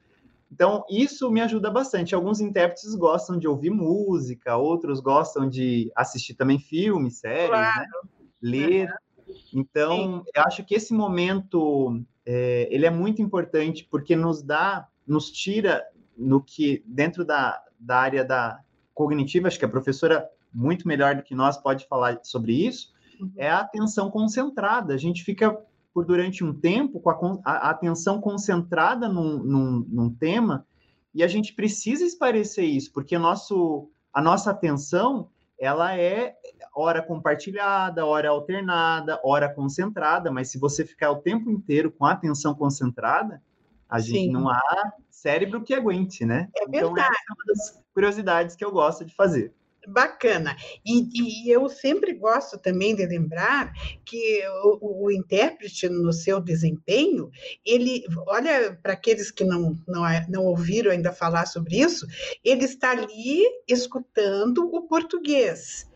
Então, isso me ajuda bastante. Alguns intérpretes gostam de ouvir música, outros gostam de assistir também filmes, séries, né? claro. né? ler. Uhum. Então, Sim. eu acho que esse momento é, ele é muito importante porque nos dá, nos tira no que dentro da, da área da cognitiva, acho que a professora muito melhor do que nós pode falar sobre isso, uhum. é a atenção concentrada. A gente fica por durante um tempo com a, a atenção concentrada num, num, num, tema e a gente precisa esparecer isso, porque nosso, a nossa atenção ela é hora compartilhada, hora alternada, hora concentrada, mas se você ficar o tempo inteiro com a atenção concentrada, a Sim. gente não há cérebro que aguente, né? É verdade. Então, essa é uma das curiosidades que eu gosto de fazer. Bacana. E, e, eu sempre gosto também de lembrar que o, o, intérprete, no seu desempenho, ele, olha, para aqueles que não, não, não ouviram ainda falar sobre isso, ele está ali escutando o português.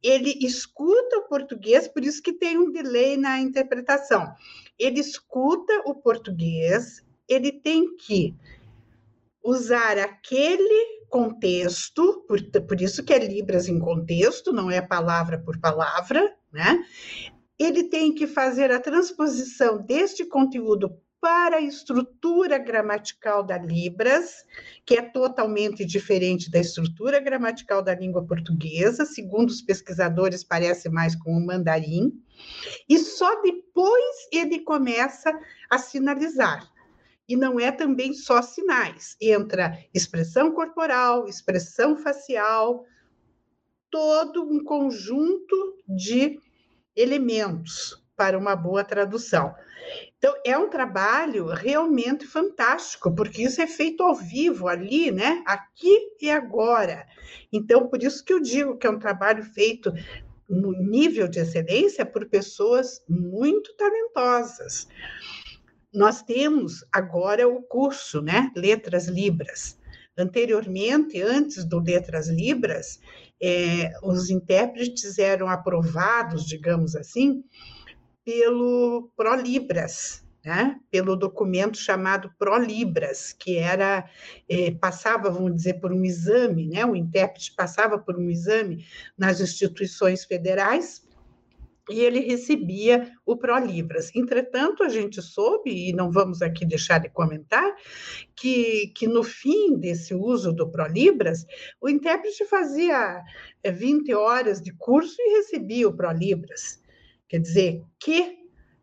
Ele escuta o português, por isso que tem um delay na interpretação. Ele escuta o português, ele tem que usar aquele contexto, por, por isso que é Libras em contexto, não é palavra por palavra, né? Ele tem que fazer a transposição deste conteúdo para a estrutura gramatical da Libras, que é totalmente diferente da estrutura gramatical da língua portuguesa, segundo os pesquisadores, parece mais com o mandarim, e só depois ele começa a sinalizar. E não é também só sinais, entra expressão corporal, expressão facial, todo um conjunto de elementos para uma boa tradução. Então, é um trabalho realmente fantástico, porque isso é feito ao vivo, ali, né? Aqui e agora. Então, por isso que eu digo que é um trabalho feito no nível de excelência por pessoas muito talentosas. Nós temos agora o curso, né? Letras Libras. Anteriormente, antes do Letras Libras, é, os intérpretes eram aprovados, digamos assim, pelo ProLibras, né? pelo documento chamado ProLibras, que era é, passava, vamos dizer, por um exame, né? o intérprete passava por um exame nas instituições federais e ele recebia o ProLibras. Entretanto, a gente soube, e não vamos aqui deixar de comentar, que, que no fim desse uso do ProLibras, o intérprete fazia 20 é, horas de curso e recebia o ProLibras. Quer dizer, que,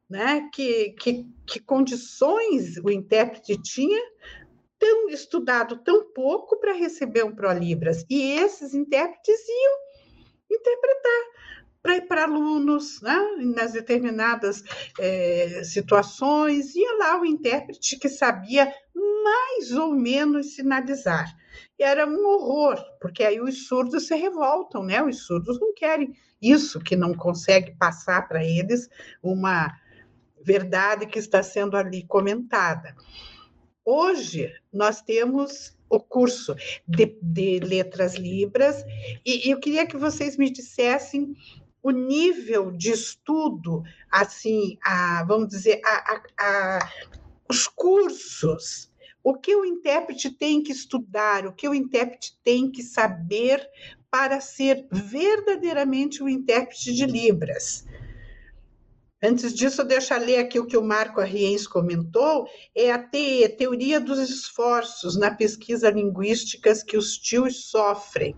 né, que, que, que condições o intérprete tinha tão estudado tão pouco para receber um ProLibras. E esses intérpretes iam interpretar para alunos, né? nas determinadas é, situações, ia lá o intérprete que sabia mais ou menos sinalizar. E era um horror, porque aí os surdos se revoltam, né? Os surdos não querem isso, que não consegue passar para eles uma verdade que está sendo ali comentada. Hoje, nós temos o curso de, de letras libras, e eu queria que vocês me dissessem o nível de estudo, assim, a, vamos dizer, a, a, os cursos, o que o intérprete tem que estudar, o que o intérprete tem que saber para ser verdadeiramente um intérprete de Libras. Antes disso, deixa eu ler aqui o que o Marco Arriens comentou, é a TE, Teoria dos Esforços na Pesquisa Linguística que os tios sofrem.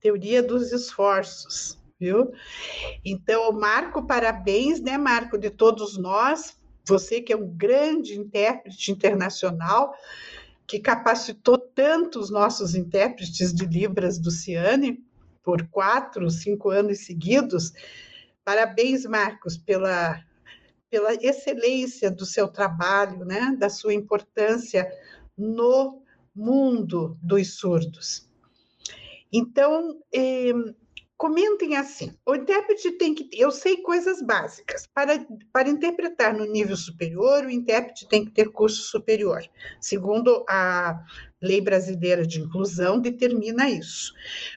Teoria dos Esforços viu? Então, Marco, parabéns, né, Marco, de todos nós, você que é um grande intérprete internacional, que capacitou tanto os nossos intérpretes de Libras do Ciane por quatro, cinco anos seguidos. Parabéns, Marcos, pela, pela excelência do seu trabalho, né, da sua importância no mundo dos surdos. Então, eh, comentem assim: o intérprete tem que. Eu sei coisas básicas. Para, para interpretar no nível superior, o intérprete tem que ter curso superior. Segundo a Lei Brasileira de Inclusão, determina isso.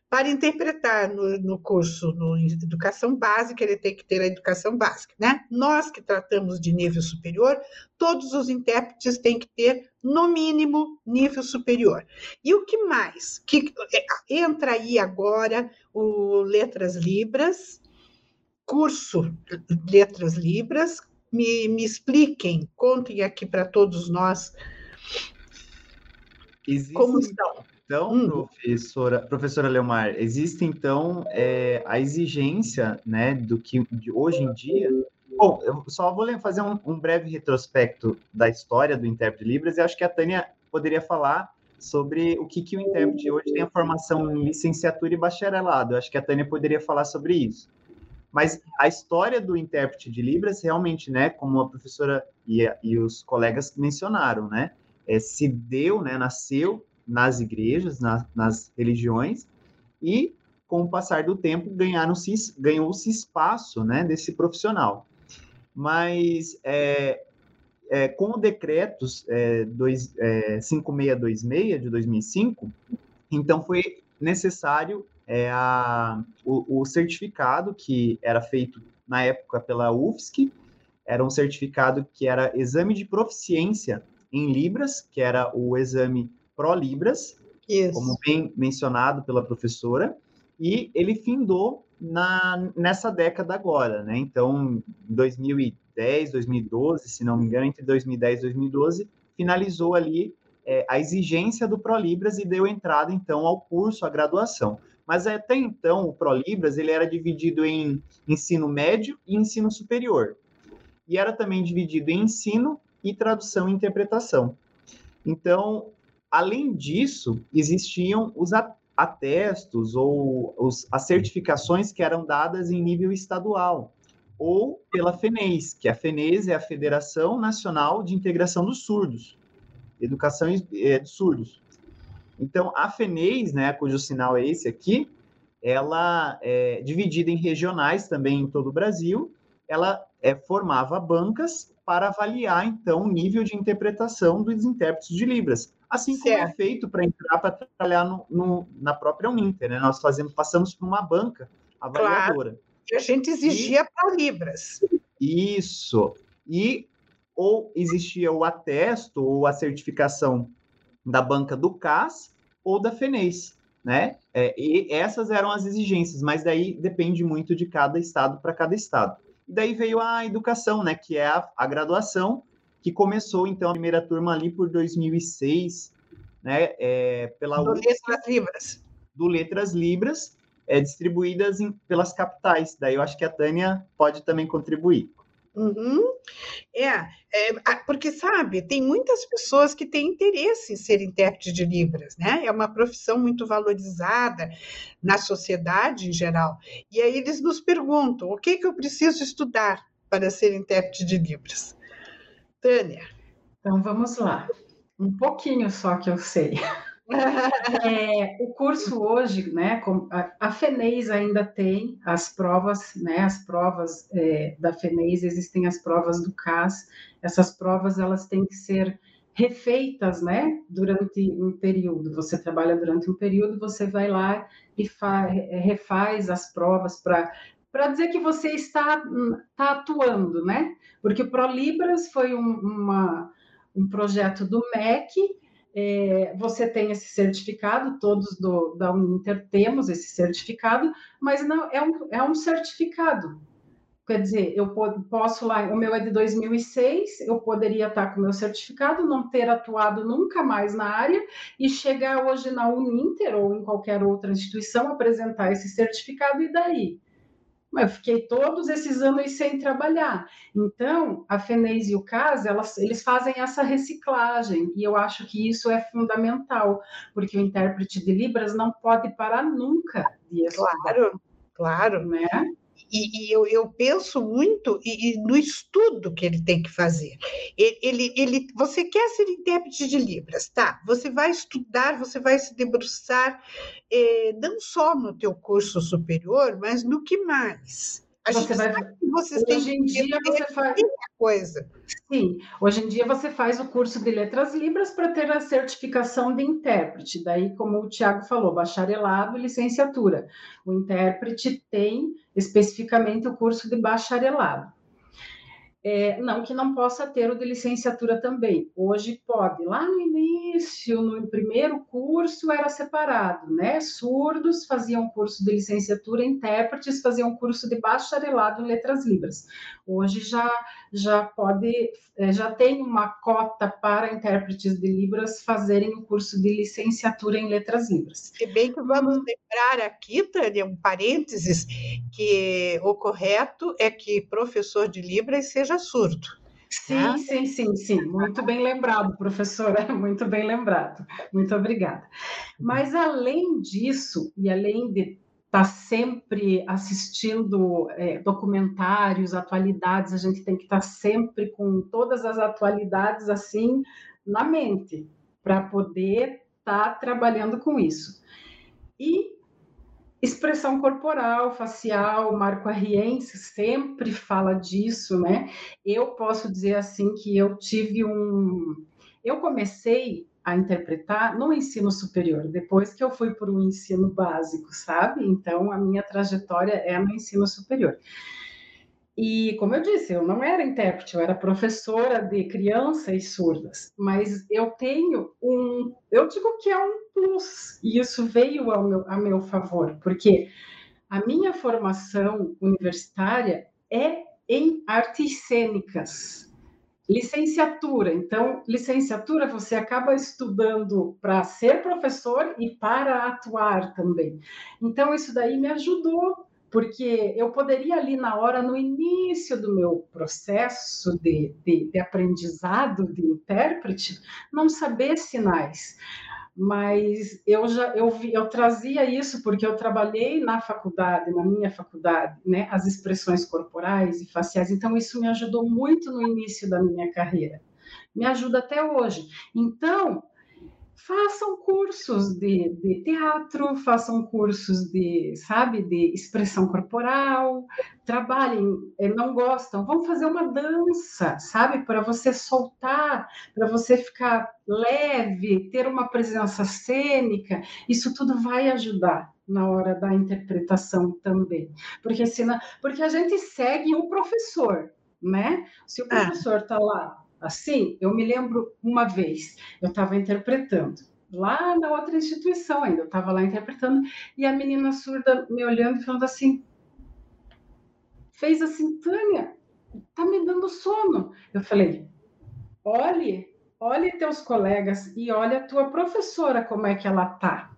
para interpretar no, no curso no educação básica, ele tem que ter a educação básica, né? Nós que tratamos de nível superior, todos os intérpretes têm que ter, no mínimo, nível superior. E o que mais? Que é, entra aí agora o Letras Libras, curso Letras Libras. Me, me expliquem, contem aqui para todos nós Existe, como estão. Então, hum. professora, professora Leomar, existe então é, a exigência, né, do que de hoje em dia. Bom, eu só vou fazer um, um breve retrospecto da história do intérprete de Libras e acho que a Tânia poderia falar sobre o que, que o intérprete hoje tem a formação em licenciatura e bacharelado. Eu acho que a Tânia poderia falar sobre isso. Mas a história do intérprete de Libras, realmente, né, como a professora e, e os colegas mencionaram, né, é, se deu, né, nasceu nas igrejas, na, nas religiões, e com o passar do tempo ganharam-se, ganhou-se espaço né, desse profissional. Mas é, é, com o decreto é, 5626 é, de 2005, então foi necessário é, a, o, o, certificado que era feito na época pela UFSC, era um certificado que era exame de proficiência em Libras, que era o exame Pro Libras, Isso. como bem mencionado pela professora, e ele findou na, nessa década agora, né? Então, em 2010, 2012, se não me engano, entre 2010 e 2012, finalizou ali é, a exigência do Pro Libras e deu entrada, então, ao curso, à graduação. Mas até então, o Pro Libras ele era dividido em ensino médio e ensino superior. E era também dividido em ensino e tradução e interpretação. Então, além disso, existiam os atestos ou os, as certificações que eram dadas em nível estadual, ou pela FENES, que a FENES é a Federação Nacional de Integração dos Surdos, Educação é, dos Surdos. Então, a FENES, né, cujo sinal é esse aqui, ela é dividida em regionais também em todo o Brasil, ela é, formava bancas para avaliar, então, o nível de interpretação dos intérpretes de Libras. Assim como é certo. feito para entrar para trabalhar no, no, na própria Uninter, né? Nós fazemos, passamos por uma banca avaliadora. Claro. E a gente exigia para Libras. Isso. E ou existia o atesto ou a certificação da banca do CAS ou da FENES, né? É, e essas eram as exigências, mas daí depende muito de cada estado para cada estado. E daí veio a educação, né, que é a, a graduação, que começou, então, a primeira turma ali por 2006, né, é, pela... Do Letras Libras. Do Letras Libras, é, distribuídas em, pelas capitais. Daí eu acho que a Tânia pode também contribuir. Uhum. É, é, porque sabe, tem muitas pessoas que têm interesse em ser intérprete de Libras, né? É uma profissão muito valorizada na sociedade em geral. E aí eles nos perguntam: o que, que eu preciso estudar para ser intérprete de Libras? Tânia. Então vamos lá. Um pouquinho só que eu sei. É, o curso hoje, né, a, FENEIS ainda tem as provas, né, as provas é, da FENEIS, existem as provas do CAS, essas provas elas têm que ser refeitas, né, durante um período, você trabalha durante um período, você vai lá e refaz as provas para para dizer que você está, está atuando, né? Porque o ProLibras foi um, uma, um projeto do MEC, é, você tem esse certificado, todos do, da Uninter temos esse certificado, mas não é um, é um certificado. Quer dizer, eu posso lá, o meu é de 2006, eu poderia estar com o meu certificado, não ter atuado nunca mais na área e chegar hoje na Uninter ou em qualquer outra instituição, apresentar esse certificado e daí? Mas eu fiquei todos esses anos sem trabalhar. Então, a FENES e o CAS, elas, eles fazem essa reciclagem, e eu acho que isso é fundamental, porque o intérprete de Libras não pode parar nunca de estudar. Claro, claro. Né? E, e eu, eu, penso muito e, e no estudo que ele tem que fazer. Ele, ele, ele, você quer ser intérprete de Libras, tá? Você vai estudar, você vai se debruçar, eh, não só no teu curso superior, mas no que mais? A você vai vocês hoje em dia você faz coisa. Sim, hoje em dia você faz o curso de letras libras para ter a certificação de intérprete. Daí, como o Tiago falou, bacharelado e licenciatura. O intérprete tem especificamente o curso de bacharelado. É, não que não possa ter o de licenciatura também. Hoje pode. Lá no início, no primeiro curso, era separado, né? Surdos faziam curso de licenciatura, intérpretes faziam curso de bacharelado em letras libras. Hoje já já pode, é, já tem uma cota para intérpretes de libras fazerem o curso de licenciatura em letras libras. Se bem que vamos lembrar aqui, Tânia, um parênteses, que o correto é que professor de libras seja surdo. Sim, né? sim, sim, sim. Muito bem lembrado, professora. Muito bem lembrado. Muito obrigada. Mas além disso, e além de está sempre assistindo é, documentários, atualidades, a gente tem que estar tá sempre com todas as atualidades assim na mente para poder estar tá trabalhando com isso. E expressão corporal, facial, Marco Arriense sempre fala disso, né? Eu posso dizer assim que eu tive um eu comecei a interpretar no ensino superior, depois que eu fui para o ensino básico, sabe? Então, a minha trajetória é no ensino superior. E, como eu disse, eu não era intérprete, eu era professora de crianças surdas, mas eu tenho um, eu digo que é um plus, e isso veio ao meu, a meu favor, porque a minha formação universitária é em artes cênicas, Licenciatura. Então, licenciatura você acaba estudando para ser professor e para atuar também. Então, isso daí me ajudou, porque eu poderia ali na hora, no início do meu processo de, de, de aprendizado de intérprete, não saber sinais mas eu já eu, vi, eu trazia isso porque eu trabalhei na faculdade, na minha faculdade, né, as expressões corporais e faciais, então isso me ajudou muito no início da minha carreira. Me ajuda até hoje. Então, façam cursos de, de, teatro, façam cursos de, sabe, de expressão corporal, trabalhem, eh, não gostam, vão fazer uma dança, sabe, para você soltar, para você ficar leve, ter uma presença cênica, isso tudo vai ajudar na hora da interpretação também, porque senão, porque a gente segue o professor, né? Se o é. professor está lá assim, eu me lembro uma vez, eu estava interpretando, lá na outra instituição ainda, eu estava lá interpretando, e a menina surda me olhando e falando assim, fez assim, Tânia, tá me dando sono. Eu falei, olhe, olhe teus colegas e olhe a tua professora como é que ela tá.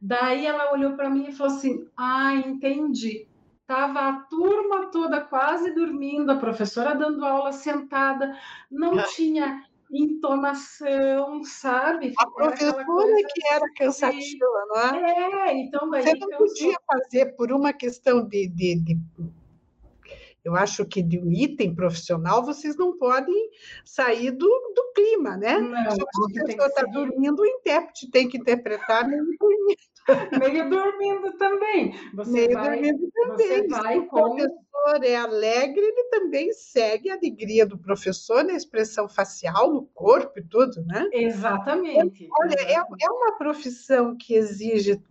Daí ela olhou para mim e falou assim, ah, entendi. Tava a turma toda quase dormindo, a professora dando aula sentada, não tinha entonação, sabe? A professora que era cansativa, não é? É, então daí Você não podia fazer por uma questão de, de, de eu acho que de um item profissional vocês não podem sair do, do clima, né? Não, Se a pessoa está dormindo, o intérprete tem que interpretar meio dormindo. meio dormindo também. Você meio vai, dormindo também. Você vai Se com... o professor é alegre, ele também segue a alegria do professor na expressão facial, no corpo e tudo, né? Exatamente. Olha, é, é uma profissão que exige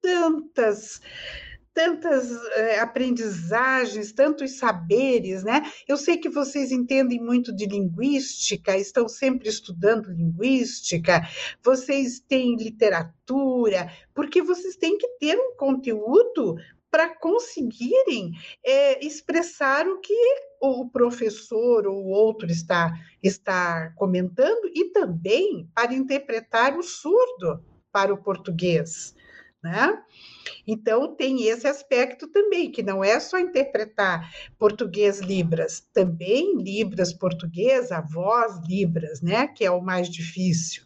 tantas tantas é, aprendizagens, tantos saberes, né? Eu sei que vocês entendem muito de linguística, estão sempre estudando linguística, vocês têm literatura, porque vocês têm que ter um conteúdo para conseguirem é, expressar o que o professor ou outro está, está comentando e também para interpretar o surdo para o português né? Então, tem esse aspecto também, que não é só interpretar português Libras, também Libras português, a voz Libras, né? Que é o mais difícil.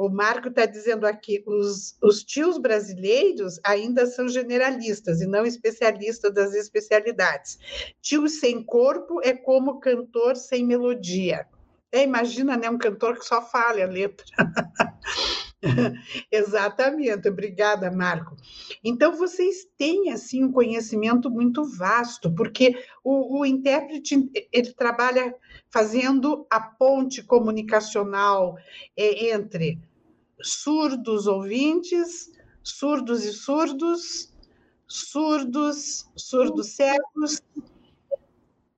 O Marco está dizendo aqui: os, os tios brasileiros ainda são generalistas e não especialistas das especialidades. Tio sem corpo é como cantor sem melodia. É, imagina, né, um cantor que só fala a letra. Exatamente, obrigada, Marco. Então, vocês têm, assim, um conhecimento muito vasto, porque o, o intérprete, ele trabalha fazendo a ponte comunicacional é, entre surdos ouvintes, surdos e surdos, surdos, surdos cegos,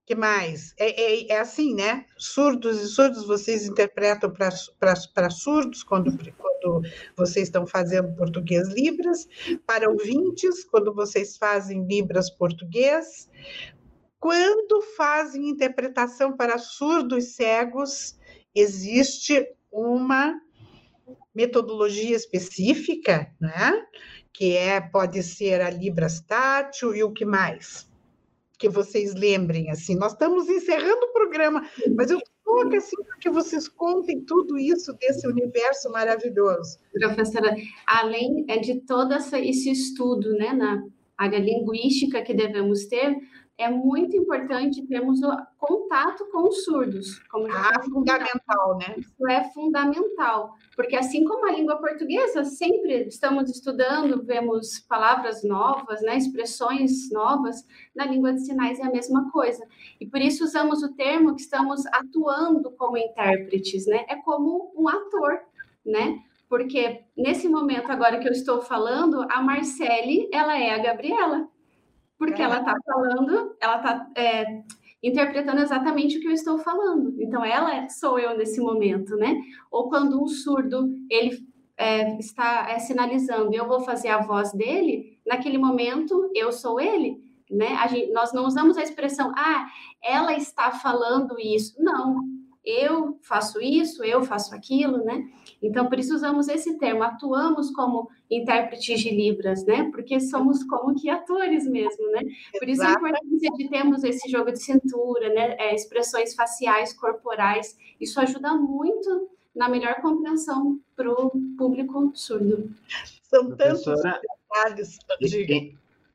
que mais? É, é, é, assim, né? Surdos e surdos vocês interpretam para surdos quando, quando vocês estão fazendo português Libras, para ouvintes, quando vocês fazem Libras português. Quando fazem interpretação para surdos cegos, existe uma metodologia específica, né? Que é pode ser a Libras tátil e o que mais? que vocês lembrem, assim, nós estamos encerrando o programa, mas eu estou assim para que vocês contem tudo isso desse universo maravilhoso. Professora, além é de todo esse estudo, né, na área linguística que devemos ter, é muito importante termos o contato com os surdos. Como ah, fundamental, né? Isso é fundamental, porque assim como a língua portuguesa, sempre estamos estudando, vemos palavras novas, né, expressões novas, na língua de sinais é a mesma coisa. E por isso usamos o termo que estamos atuando como intérpretes, né? É como um ator, né? Porque nesse momento agora que eu estou falando, a Marcele, ela é a Gabriela porque ela está falando, ela está é, interpretando exatamente o que eu estou falando. Então, ela sou eu nesse momento, né? Ou quando um surdo ele é, está é, sinalizando, eu vou fazer a voz dele, naquele momento eu sou ele, né? Gente, nós não usamos a expressão, ah, ela está falando isso. Não, eu faço isso, eu faço aquilo, né? Então, por isso usamos esse termo, atuamos como intérpretes de Libras, né? Porque somos como que atores mesmo, né? Por isso a importância de termos esse jogo de cintura, né? É, expressões faciais, corporais, isso ajuda muito na melhor compreensão para o público surdo. São tantos detalhes.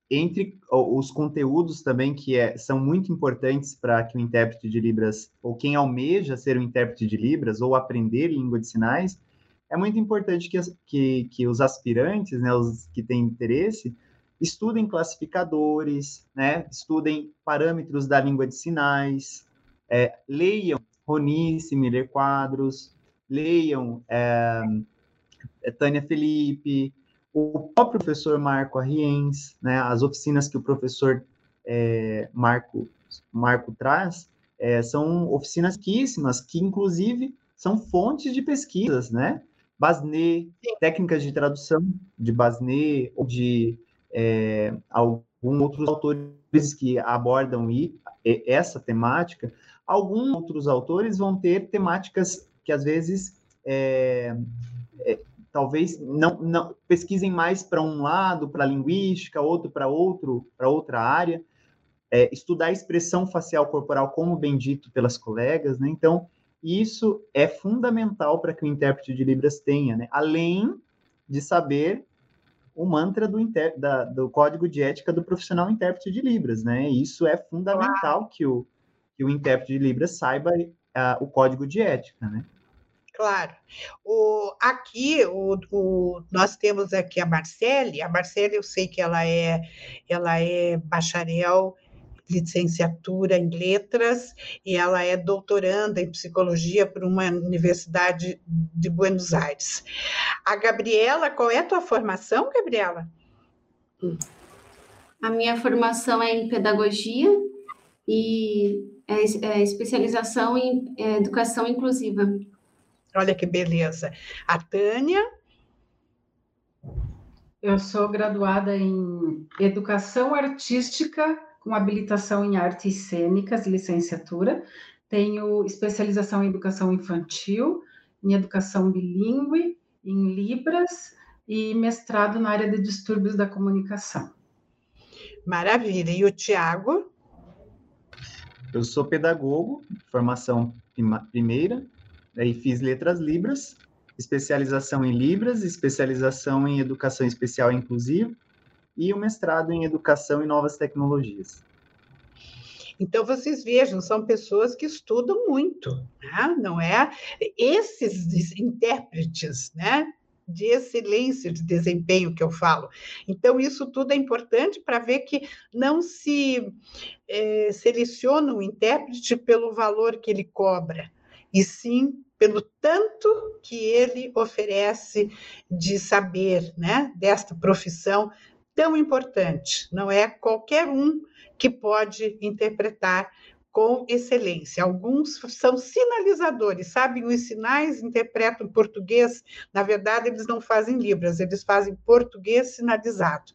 Entre os conteúdos também que é, são muito importantes para que o intérprete de Libras, ou quem almeja ser um intérprete de Libras, ou aprender língua de sinais, é muito importante que, que, que os aspirantes, né, os que têm interesse, estudem classificadores, né, estudem parâmetros da língua de sinais, é, leiam Ronice, Miller Quadros, leiam é, é Tânia Felipe, o próprio professor Marco Arriens, né, as oficinas que o professor é, Marco, Marco traz, é, são oficinas riquíssimas, que inclusive são fontes de pesquisas, né? Basnet, técnicas de tradução de Basnet ou de é, alguns outros autores que abordam essa temática. Alguns outros autores vão ter temáticas que às vezes é, é, talvez não, não pesquisem mais para um lado, para linguística, outro para outro, para outra área. É, estudar a expressão facial corporal, como bem dito pelas colegas, né? Então, isso é fundamental para que o intérprete de Libras tenha, né? Além de saber o mantra do, da, do código de ética do profissional intérprete de Libras, né? Isso é fundamental que o, que o intérprete de Libras saiba uh, o código de ética, né? Claro. O, aqui, o, o, nós temos aqui a Marcele. A Marcele, eu sei que ela é, ela é bacharel, licenciatura em letras, e ela é doutoranda em psicologia por uma universidade de Buenos Aires. A Gabriela, qual é a tua formação, Gabriela? A minha formação é em pedagogia e é, é especialização em é, educação inclusiva. Olha que beleza. A Tânia. Eu sou graduada em Educação Artística com habilitação em Artes Cênicas, licenciatura. Tenho especialização em Educação Infantil, em Educação Bilíngue, em Libras e mestrado na área de distúrbios da comunicação. Maravilha. E o Tiago? Eu sou pedagogo, formação primeira, Aí fiz letras Libras, especialização em Libras, especialização em educação especial inclusiva e o mestrado em educação e novas tecnologias. Então vocês vejam, são pessoas que estudam muito, né? não é? Esses intérpretes, né? de excelência de desempenho que eu falo. Então, isso tudo é importante para ver que não se é, seleciona o intérprete pelo valor que ele cobra, e sim pelo tanto que ele oferece de saber, né, desta profissão tão importante. Não é qualquer um que pode interpretar com excelência. Alguns são sinalizadores, sabem os sinais, interpretam português. Na verdade, eles não fazem libras, eles fazem português sinalizado.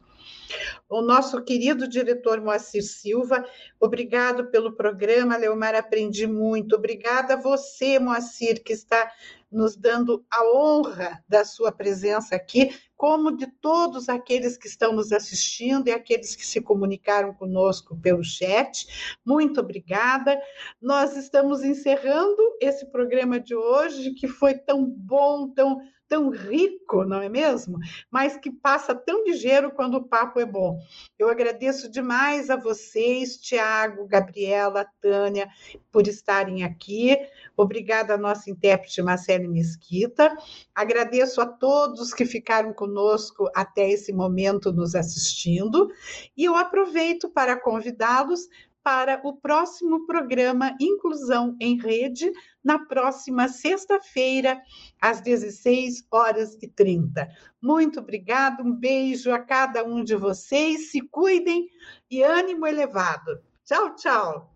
O nosso querido diretor Moacir Silva, obrigado pelo programa, Leomar, aprendi muito. Obrigada a você, Moacir, que está nos dando a honra da sua presença aqui, como de todos aqueles que estão nos assistindo e aqueles que se comunicaram conosco pelo chat. Muito obrigada. Nós estamos encerrando esse programa de hoje, que foi tão bom, tão tão rico, não é mesmo? Mas que passa tão ligeiro quando o papo é bom. Eu agradeço demais a vocês, Tiago, Gabriela, Tânia, por estarem aqui. Obrigada à nossa intérprete Marcele Mesquita. Agradeço a todos que ficaram conosco até esse momento nos assistindo. E eu aproveito para convidá-los para o próximo programa Inclusão em Rede, na próxima sexta-feira, às 16 horas e 30. Muito obrigado, um beijo a cada um de vocês, se cuidem e ânimo elevado. Tchau, tchau.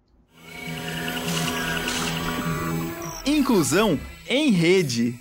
Inclusão em Rede.